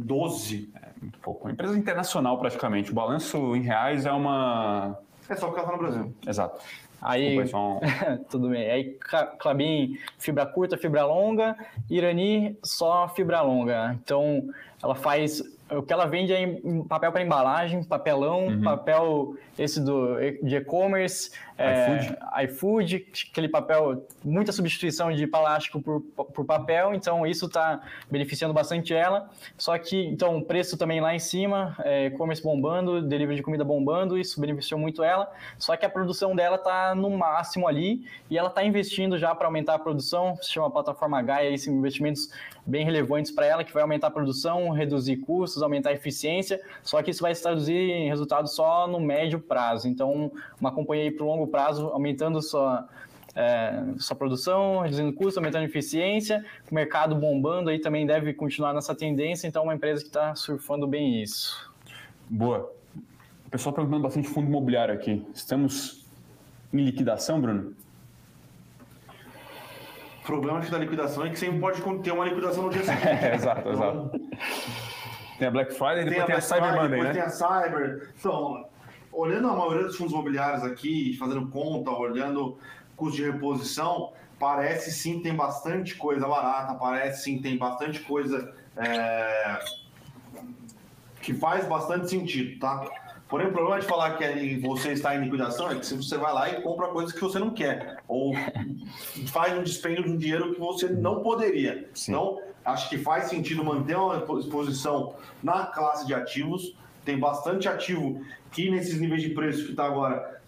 12%. É, um pouco. Uma empresa internacional praticamente. O balanço em reais é uma é só porque ela tá no Brasil. É, exato. Aí, tudo bem. Aí, Clabin, fibra curta, fibra longa. Irani, só fibra longa. Então, ela faz o que ela vende é papel para embalagem, papelão, uhum. papel esse do de e-commerce, é, iFood, aquele papel, muita substituição de plástico por, por papel, então isso está beneficiando bastante ela. Só que, então, o preço também lá em cima, é, e-commerce bombando, delivery de comida bombando, isso beneficiou muito ela. Só que a produção dela está no máximo ali e ela está investindo já para aumentar a produção, se chama plataforma Gaia, esses investimentos bem relevantes para ela, que vai aumentar a produção, reduzir custos, aumentar a eficiência, só que isso vai se traduzir em resultados só no médio prazo. Então, uma companhia para o longo prazo, aumentando sua, é, sua produção, reduzindo custos, aumentando a eficiência, o mercado bombando aí também deve continuar nessa tendência, então é uma empresa que está surfando bem isso. Boa. O pessoal perguntando bastante fundo imobiliário aqui. Estamos em liquidação, Bruno? O problema da liquidação é que sempre pode ter uma liquidação no dia seguinte. é, exato, então, exato. Tem a Black Friday e depois tem a, tem a Cyber Friday, Monday, depois né? tem a Cyber. Então, olhando a maioria dos fundos imobiliários aqui, fazendo conta, olhando custo de reposição, parece sim tem bastante coisa barata, parece sim tem bastante coisa é, que faz bastante sentido, tá? Porém, o problema de falar que você está em liquidação é que se você vai lá e compra coisas que você não quer, ou faz um dispêndio de um dinheiro que você não poderia. Sim. Então, acho que faz sentido manter uma exposição na classe de ativos. Tem bastante ativo que nesses níveis de preço que está agora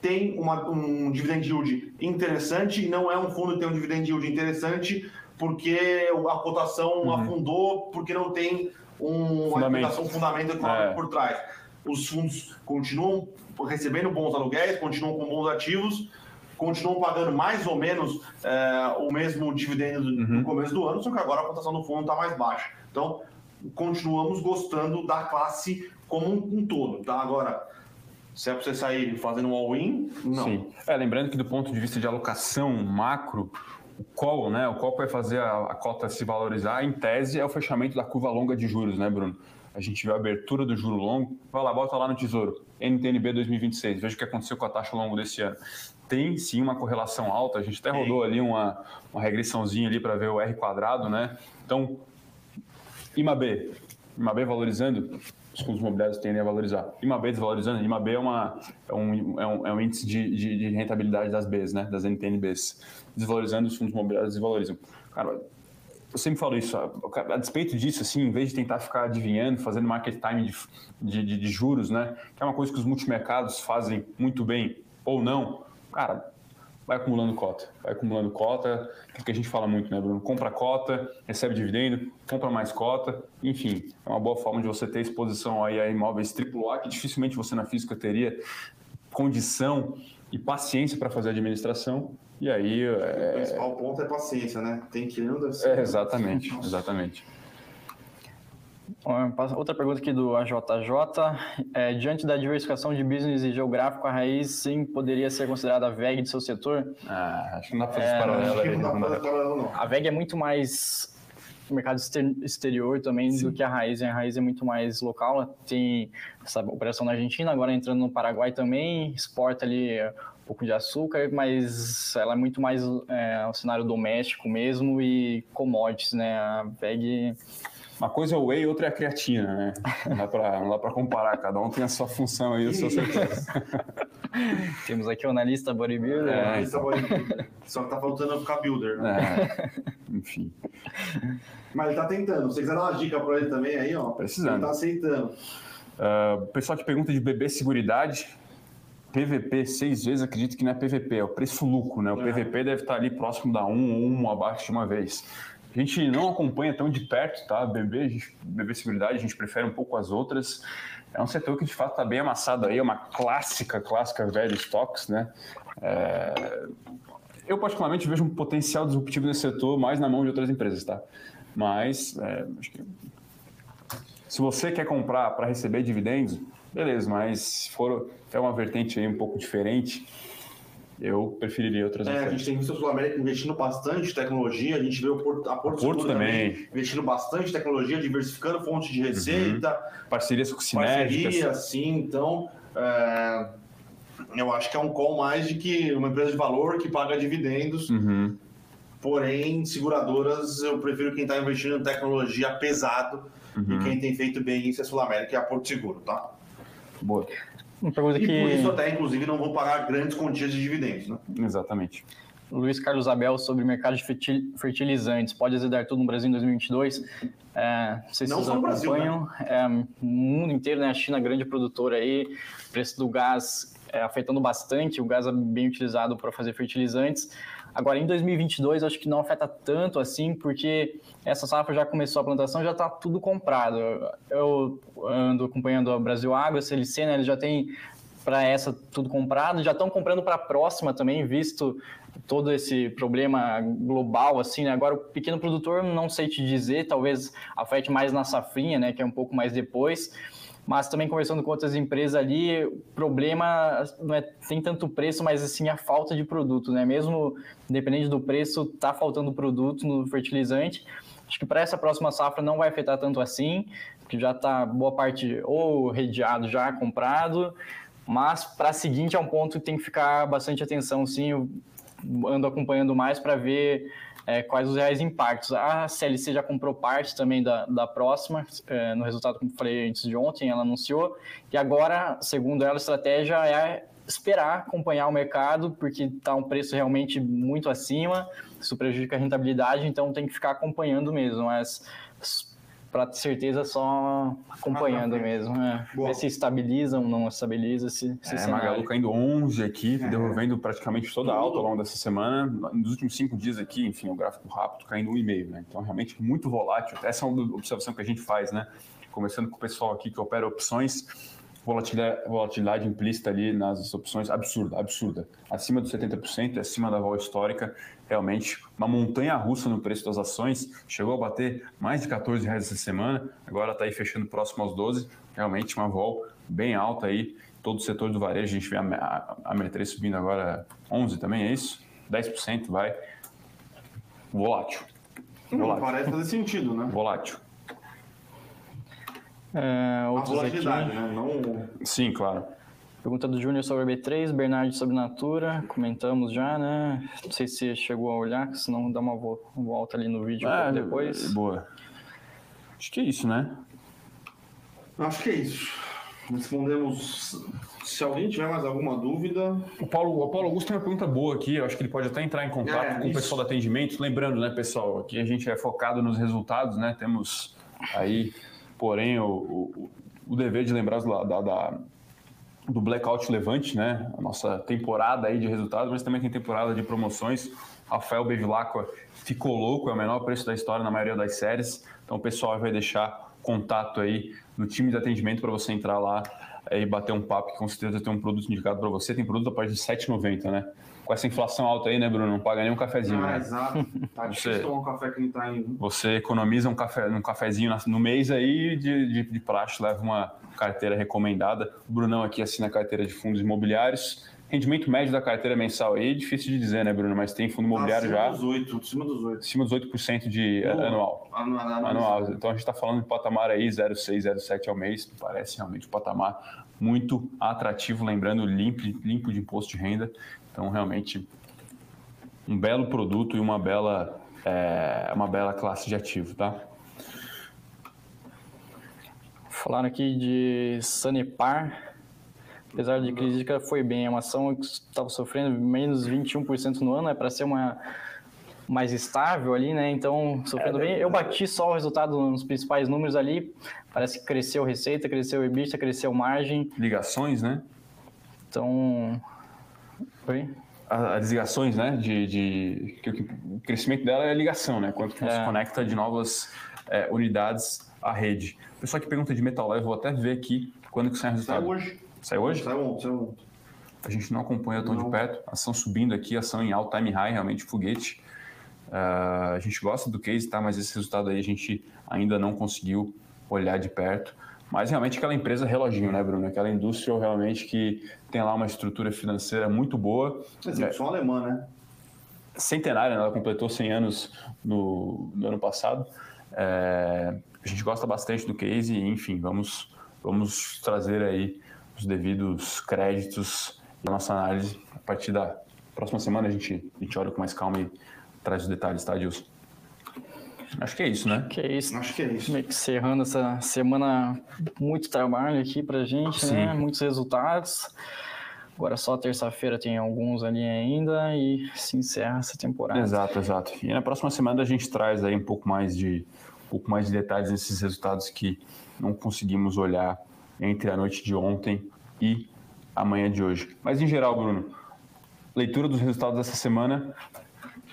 tem uma, um dividend yield interessante. Não é um fundo que tem um dividend yield interessante porque a cotação uhum. afundou, porque não tem um, fundamento. uma um fundamento econômico é. por trás. Os fundos continuam recebendo bons aluguéis, continuam com bons ativos, continuam pagando mais ou menos é, o mesmo dividendo uhum. no começo do ano, só que agora a cotação do fundo está mais baixa. Então, continuamos gostando da classe como um, um todo. Tá? Agora, se é para você sair fazendo um all-in, não. Sim. É, lembrando que do ponto de vista de alocação macro, o call, né? O call vai fazer a, a, cota se valorizar, em tese, é o fechamento da curva longa de juros, né, Bruno? A gente vê a abertura do juro longo, vai lá, bota lá no Tesouro, NTNB 2026, veja o que aconteceu com a taxa longo desse ano. Tem sim uma correlação alta, a gente até rodou ali uma, uma regressãozinha ali para ver o R quadrado, né? Então, IMAB, IMAB valorizando, os fundos imobiliários tendem a valorizar. IMAB desvalorizando, IMAB é, uma, é, um, é, um, é um índice de, de, de, rentabilidade das Bs, né? das NTNBs. Desvalorizando, os fundos imobiliários desvalorizam. Cara, eu sempre falo isso, a, a, despeito disso, assim, em vez de tentar ficar adivinhando, fazendo market time de, de, de juros, né? que é uma coisa que os multimercados fazem muito bem, ou não, cara, vai acumulando cota. Vai acumulando cota, que a gente fala muito, né, Bruno? Compra cota, recebe dividendo, compra mais cota, enfim, é uma boa forma de você ter exposição aí a imóveis AAA, que dificilmente você na física teria condição e paciência para fazer a administração. E aí. É... O principal ponto é paciência, né? Tem que ir, ser. É, exatamente, exatamente. Outra pergunta aqui do AJJ. É, diante da diversificação de business e geográfico, a raiz sim poderia ser considerada a VEG de seu setor? Ah, acho que não dá para fazer é, paralelo. A VEG é muito mais mercado exterior também sim. do que a raiz. A raiz é muito mais local. Ela tem essa operação na Argentina, agora entrando no Paraguai também, exporta ali um pouco de açúcar, mas ela é muito mais é, um cenário doméstico mesmo e commodities, né? A VEG uma coisa é o whey, outra é a creatina, né? Não dá para comparar, cada um tem a sua função aí, o seu setor. Temos aqui o analista bodybuilder. É, analista então. bodybuilder. Só que tá faltando ficar builder, né? É, enfim. Mas ele tá tentando. Se você quiser dar uma dica para ele também aí, ó. Precisando. Ele tá aceitando. Uh, pessoal que pergunta de bebê seguridade, PVP seis vezes, acredito que não é PVP, é o preço-lucro, né? O é. PVP deve estar ali próximo da 1 um, ou 1 um abaixo de uma vez. A gente não acompanha tão de perto, tá? Bebê, gente, bebê seguridade, a gente prefere um pouco as outras. É um setor que de fato está bem amassado aí, é uma clássica, clássica velho stocks, né? É... Eu particularmente vejo um potencial disruptivo nesse setor mais na mão de outras empresas, tá? Mas é, acho que se você quer comprar para receber dividendos, beleza, mas se for é uma vertente aí um pouco diferente, eu preferiria outras é, A gente tem visto a Sul América investindo bastante em tecnologia, a gente vê o Porto, a Porto, Porto também. também. investindo bastante em tecnologia, diversificando fontes de receita. Uhum. Parcerias com sinérgicas. Parceria, sim. Então, é, eu acho que é um call mais de que uma empresa de valor que paga dividendos. Uhum. Porém, seguradoras, eu prefiro quem está investindo em tecnologia pesado. Uhum. E quem tem feito bem isso é a Sul América e a Porto Seguro, tá? Boa. Uma pergunta e que... por isso até, inclusive, não vão pagar grandes quantias de dividendos. Né? Exatamente. Luiz Carlos Abel sobre mercado de fertilizantes. Pode azedar tudo no Brasil em 2022? É, não sei se não vocês acompanham. Brasil, né? é, o mundo inteiro, né? A China, grande produtora aí. O preço do gás é, afetando bastante. O gás é bem utilizado para fazer fertilizantes. Agora, em 2022, acho que não afeta tanto assim, porque essa safra já começou a plantação, já está tudo comprado. Eu ando acompanhando a Brasil Água, a CLC, né, eles já têm para essa tudo comprado, já estão comprando para a próxima também, visto todo esse problema global, assim, né? Agora, o pequeno produtor, não sei te dizer, talvez afete mais na safrinha, né, que é um pouco mais depois, mas também conversando com outras empresas ali, o problema não é tem tanto preço, mas assim a falta de produto, né? Mesmo independente do preço, tá faltando produto no fertilizante. Acho que para essa próxima safra não vai afetar tanto assim, porque já está boa parte ou redeado já comprado, mas para a seguinte é um ponto que tem que ficar bastante atenção, sim. Eu ando acompanhando mais para ver é, quais os reais impactos. A CLC já comprou parte também da, da próxima, é, no resultado, como falei antes de ontem, ela anunciou, e agora, segundo ela, a estratégia é esperar acompanhar o mercado, porque está um preço realmente muito acima, isso prejudica a rentabilidade, então tem que ficar acompanhando mesmo. Mas para ter certeza só acompanhando Ah, tá. mesmo. É. Boa. Ver se estabiliza ou não estabiliza esse, esse É, cenário. Magalu caindo 11 aqui, É. devolvendo praticamente toda a alta ao longo dessa semana. Nos últimos cinco dias aqui, enfim, o gráfico rápido caindo 1,5, né? Então, realmente muito volátil. Essa é uma observação que a gente faz, né? Conversando com o pessoal aqui que opera opções, volatilidade, volatilidade implícita ali nas opções absurda, absurda. Acima dos 70%, acima da vol histórica. Realmente, uma montanha russa no preço das ações. Chegou a bater mais de 14 reais essa semana, agora está aí fechando próximo aos 12. Realmente, uma vol bem alta aí. Todo o setor do varejo, a gente vê a, a, a M3 subindo agora 11 também, é isso? 10% vai. Volátil. Não Volátil. parece fazer sentido, né? Volátil. É, A outros aqui. volatilidade, né? Não... Sim, claro. Pergunta do Júnior sobre B3, Bernardo sobre Natura, comentamos já, né? Não sei se chegou a olhar, senão dá uma vo- volta ali no vídeo Ah, depois. Boa. Acho que é isso, né? Acho que é isso. Respondemos. Se alguém tiver mais alguma dúvida, O Paulo, o Paulo Augusto tem uma pergunta boa aqui. Eu acho que ele pode até entrar em contato É, com o isso. pessoal do atendimento. Lembrando, né, pessoal, aqui a gente é focado nos resultados, né? Temos aí, porém, o, o, o dever de lembrar da, da- do Blackout Levante, né? A nossa temporada aí de resultados, mas também tem temporada de promoções. Rafael Bevilacqua ficou louco, é o menor preço da história na maioria das séries. Então o pessoal vai deixar contato aí do time de atendimento para você entrar lá eh, e bater um papo, que com certeza tem um produto indicado para você. Tem produto a partir de R$ 7,90, né? Com essa inflação alta aí, né, Bruno? Não paga nem um cafezinho, ah, né? exato. Tá difícil Você- tomar um café que não tá indo. Você economiza um, café, um cafezinho no mês aí de, de, de praxe, leva uma carteira recomendada. O Brunão aqui assina a carteira de fundos imobiliários. Rendimento médio da carteira mensal aí, difícil de dizer, né, Bruno? Mas tem fundo imobiliário acima já dos 8, acima dos 8. acima dos 8% de Boa. anual. Anual. anual. anual. Então a gente está falando de patamar aí 0,6, 0,7 ao mês. Parece realmente um patamar muito atrativo, lembrando limpo, limpo de imposto de renda. Então realmente um belo produto e uma bela, eh, uma bela classe de ativo, tá? Falaram aqui de Sanepar. Apesar de crítica, foi bem. É uma ação que estava sofrendo menos 21% no ano, é para ser uma mais estável ali, né? Então, sofrendo bem. Eu bati só o resultado nos principais números ali. Parece que cresceu receita, cresceu EBITDA, cresceu margem. Ligações, né? Então. Oi? A- As ligações, né? De, de- que o- crescimento dela é a ligação, né? Quanto que É. conecta de novas eh, unidades à rede. O pessoal que pergunta de Metal Leve, vou até ver aqui quando que sai o Sai resultado. hoje. Sai hoje? Sai ontem, sai ontem. A gente não acompanha tão de Não. perto. Ação subindo aqui, ação em all time high, realmente foguete. Ah, a gente gosta do case, tá? Mas esse resultado aí a gente ainda não conseguiu olhar de perto. Mas realmente aquela empresa reloginho, né, Bruno? Aquela indústria realmente que tem lá uma estrutura financeira muito boa. Execução alemã, né? Centenária, né? ela completou 100 anos no, no ano passado. É, a gente gosta bastante do case e, enfim, vamos, vamos trazer aí os devidos créditos da nossa análise. A partir da próxima semana a gente, a gente olha com mais calma e traz os detalhes, tá, Dilson? Acho que é isso, né? Que é isso. Acho que é isso. Meio que encerrando essa semana, muito trabalho aqui pra gente, né? Sim. Muitos resultados. Agora só terça-feira tem alguns ali ainda e se encerra essa temporada. Exato, exato. E na próxima semana a gente traz aí um pouco mais de, um pouco mais de detalhes desses resultados que não conseguimos olhar entre a noite de ontem e a manhã de hoje. Mas em geral, Bruno, leitura dos resultados dessa semana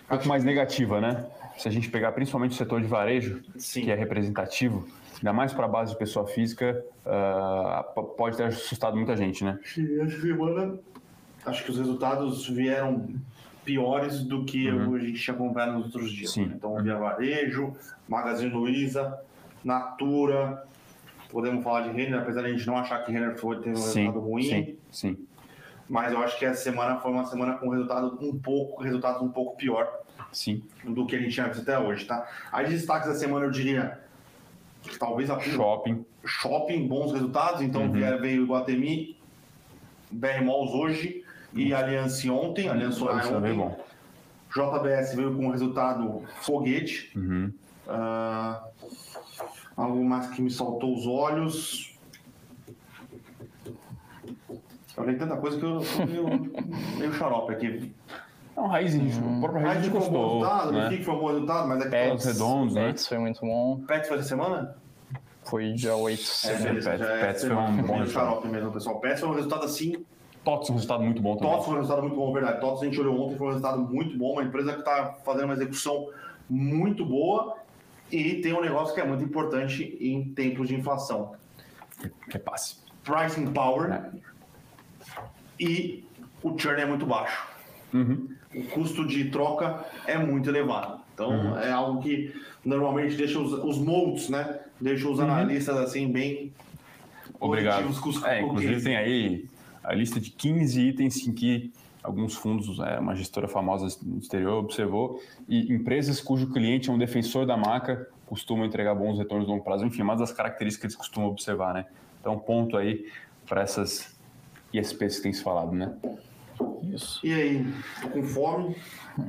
um pouco mais negativa, né? Se a gente pegar principalmente o setor de varejo, Sim. que é representativo, ainda mais para a base de pessoa física, p- pode ter assustado muita gente, né? Sim, essa semana acho que os resultados vieram piores do que a gente tinha acompanhado nos outros dias. Sim. Então, Via Varejo, Magazine Luiza, Natura, podemos falar de Renner, apesar de a gente não achar que Renner foi ter um Sim, resultado ruim, sim, sim. Mas eu acho que essa semana foi uma semana com resultado um pouco, resultados um pouco pior Sim, do que a gente tinha visto até hoje, tá? Aí de destaques da semana eu diria talvez a shopping, shopping, bons resultados. Então Uhum. veio Iguatemi, BR Malls hoje e Aliança ontem, Aliança é ontem. bom. JBS veio com um resultado foguete. Uhum. Ah, algo mais que me saltou os olhos. Eu falei tanta coisa que eu meio, meio xarope aqui. Não, raiz, o próprio raiz Raiz foi um bom resultado, né? o que foi um bom resultado, mas é que Pets. redondos, né? Pets foi muito bom. Pets foi essa semana? Foi dia 8. É, beleza, Pets- é Pets foi um bom xarope mesmo, pessoal. Pets foi um resultado assim. TOTS um resultado muito bom também. TOTS foi um resultado muito bom, verdade. TOTS a gente olhou ontem, foi um resultado muito bom. Uma empresa que está fazendo uma execução muito boa e tem um negócio que é muito importante em tempos de inflação: Repasse. pricing power É. e o churn é muito baixo. Uhum. o custo de troca é muito elevado. Então, é algo que normalmente deixa os, os molds, né? Deixa os analistas assim bem Obrigado. com os É, inclusive tem aí a lista de 15 itens em que alguns fundos, é, uma gestora famosa no exterior observou, e empresas cujo cliente é um defensor da marca costumam entregar bons retornos no longo prazo. Enfim, uma das características que eles costumam observar, né? Então, ponto aí para essas ISPs que tem se falado, né? Isso. E aí, tô com fome.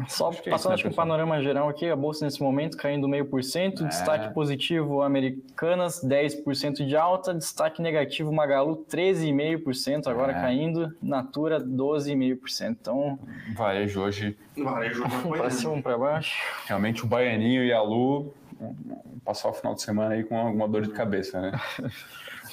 Só Acho que é passando isso, né, acho que um panorama geral aqui, a bolsa nesse momento caindo meio por cento, É. destaque positivo Americanas 10% de alta, destaque negativo Magalu 13,5% agora É. caindo, Natura 12,5%. Então, Varejo hoje, Varejo para cima para baixo. realmente o Baianinho e a Lu vão passar o final de semana aí com alguma dor de cabeça, né?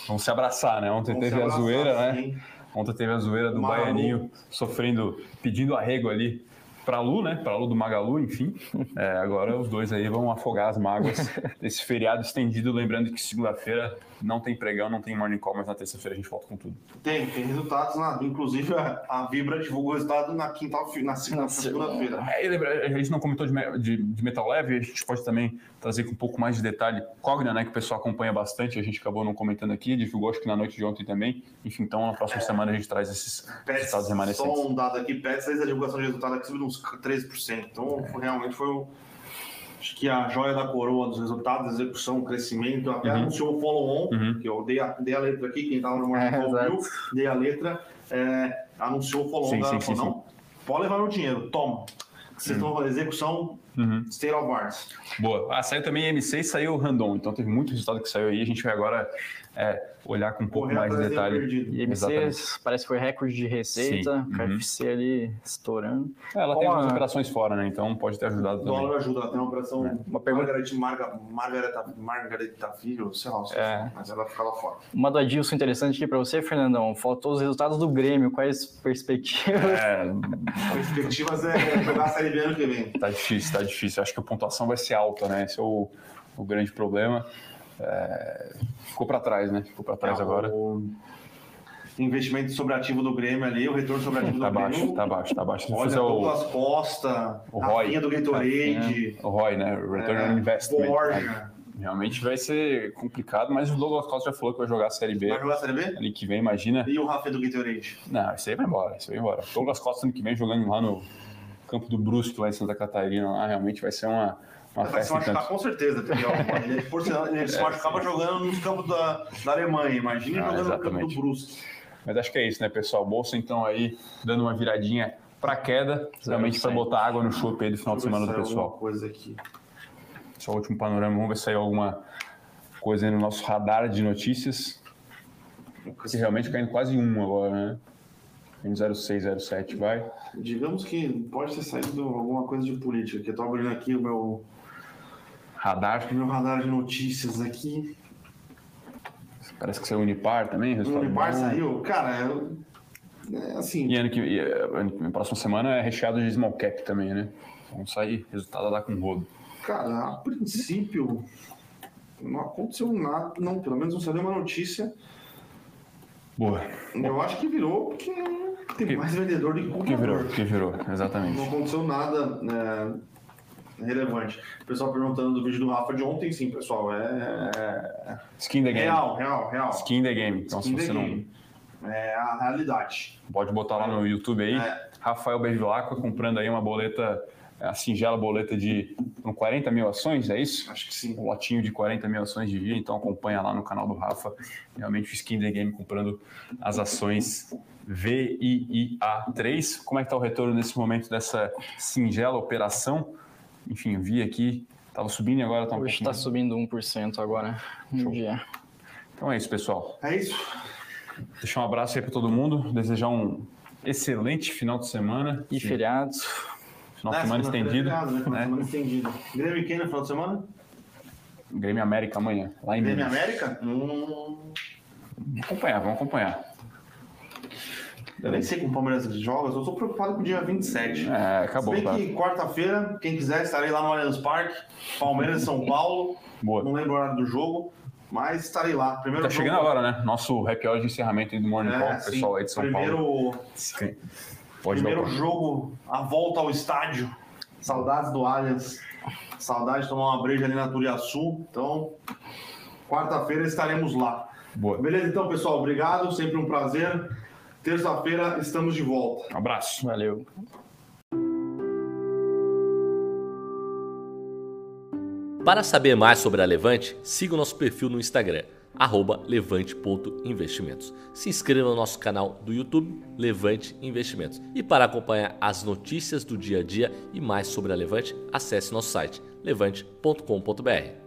Vão se abraçar, né? Ontem teve a zoeira, né? Ontem teve a zoeira do. Baianinho sofrendo, pedindo arrego ali pra Lu, né? Pra Lu do Magalu, enfim. É, agora os dois aí vão afogar as mágoas desse feriado estendido. Lembrando que segunda-feira não tem pregão, não tem morning call, mas na terça-feira a gente volta com tudo. Tem, tem resultados, na, inclusive a, a Vibra divulgou o resultado na quinta, na, segunda- na segunda-feira. É, lembra, a gente não comentou de, de- de metal leve, a gente pode também trazer com um pouco mais de detalhe. Cogna, né, que o pessoal acompanha bastante, a gente acabou não comentando aqui, divulgou acho que na noite de ontem também. Enfim, então na próxima semana a gente traz esses Pets, resultados remanescentes. só um dado aqui, Pets fez a divulgação de resultado aqui subiu uns 13%. Então, foi- realmente foi o, acho que a joia da coroa dos resultados, execução, crescimento. Até Uhum. anunciou o follow-on, Uhum. que eu dei a, dei a letra aqui, quem estava no É, Morning Call exato. viu, dei a letra, é, anunciou o follow-on. Sim, sim, sim, não, pode levar meu dinheiro, toma. Vocês estão fazendo execução, Uhum. state of arts. Boa. Ah, saiu também M6 saiu o Randon, então teve muito resultado que saiu aí. A gente vai agora é, olhar com um pouco mais de detalhe. E parece que foi recorde de receita, Sim, uhum. KFC ali estourando. É, ela tem Uma- algumas operações fora, né? Então pode ter ajudado O também. dólar ajuda, ela tem uma operação Uma pergunta- Margaret, Marga, Margareta, Margareta Filho, sei lá, É. mas ela fica lá fora. Uma do Adilson interessante aqui para você, Fernandão. Faltou os resultados do Grêmio. Quais perspectivas? É, Perspectivas é jogar a Série B ano que vem. tá difícil, tá difícil. Acho que a pontuação vai ser alta, né? Esse é o, o grande problema. É, ficou para trás, né? Ficou para trás É, agora. O investimento sobre ativo do Grêmio ali, o retorno sobre ativo Tá do baixo, Grêmio. tá baixo, tá baixo. Se Olha, fizer o, Douglas Costa, o ROI. Rafinha do Gatorade, o ROI, né? O Return é, on Investment. Borja. Realmente vai ser complicado, mas o Douglas Costa já falou que vai jogar a Série B Vai jogar a Série B? ali que vem, imagina. E o Rafinha do Gatorade? Não, isso aí vai embora, isso aí vai embora. Douglas Costa ano que vem jogando lá no campo do Brusque, lá em Santa Catarina, lá realmente vai ser uma, uma Vai se machucar com certeza, porque ó, ele, por sinal, ele se machucava jogando nos campos da, da Alemanha. Imagina Ah, jogando no campo exatamente. do Brusque. Mas acho que é isso, né, pessoal? Bolsa então aí dando uma viradinha pra queda, realmente para botar água no chope aí do final de semana do pessoal. alguma coisa aqui. É o último panorama, vamos ver se saiu alguma coisa aí no nosso radar de notícias. Que realmente caindo quase um agora, né? Em 06, 07, vai. Digamos que pode ter saído alguma coisa de política, que eu tô abrindo aqui o meu, Radar, meu radar de notícias aqui. parece que saiu Unipar também. O resultado Unipar bom. saiu, cara, eu- é assim, E ano que e, ano que- próxima semana é recheado de small cap também, né? Vamos sair, resultado a dar com rodo. cara, a princípio não aconteceu nada, não, pelo menos não saiu nenhuma notícia. Boa. Eu acho que virou porque tem Que- mais vendedor do que Que virou, comprador. que virou, exatamente. Não aconteceu nada né, relevante. O pessoal perguntando do vídeo do Rafa de ontem, sim, pessoal, é, é Skin the game. real, real, real. Skin the game. Então, Skin se você não. É a realidade. pode botar lá no YouTube aí, É. Rafael Bevilacqua comprando aí uma boleta, a singela boleta de com 40 mil ações, é isso? Acho que sim. Um lotinho de 40 mil ações de dia, então acompanha lá no canal do Rafa. Realmente o Skin the Game comprando as ações VIIA3. Como é que tá o retorno nesse momento dessa singela operação? Enfim, eu vi aqui, estava subindo e agora está um Hoje pouco está subindo 1% agora no dia. Então é isso, pessoal. É isso. Deixar um abraço aí para todo mundo, desejar um excelente final de semana. E feriados. Final de É, semana é estendido. feriado, né? Final de né? semana estendido. Grêmio quem no final de semana? Grêmio América amanhã, lá em Grêmio Minas. América? Hum, Vamos acompanhar, vamos acompanhar. Eu nem sei como o Palmeiras joga, eu tô preocupado com o dia 27. É, acabou, Se bem tá? que quarta-feira, quem quiser, estarei lá no Allianz Parque, Palmeiras e São Paulo. Boa. Não lembro o horário do jogo, mas estarei lá. Primeiro Tá jogo- chegando agora, né? Nosso happy hour de encerramento aí do Morning É, Call, pessoal aí de São primeiro, Paulo. Pode primeiro jogo, a volta ao estádio. Saudades do Allianz. Saudade de tomar uma breja ali na Turiaçu. Então, quarta-feira estaremos lá. Boa. Beleza, então, pessoal. Obrigado. Sempre um prazer. Terça-feira estamos de volta. Um abraço. Valeu. Para saber mais sobre a Levante, siga o nosso perfil no Instagram, arroba levante.investimentos. Se inscreva no nosso canal do YouTube, Levante Investimentos. E para acompanhar as notícias do dia a dia e mais sobre a Levante, acesse nosso site levante.com.br.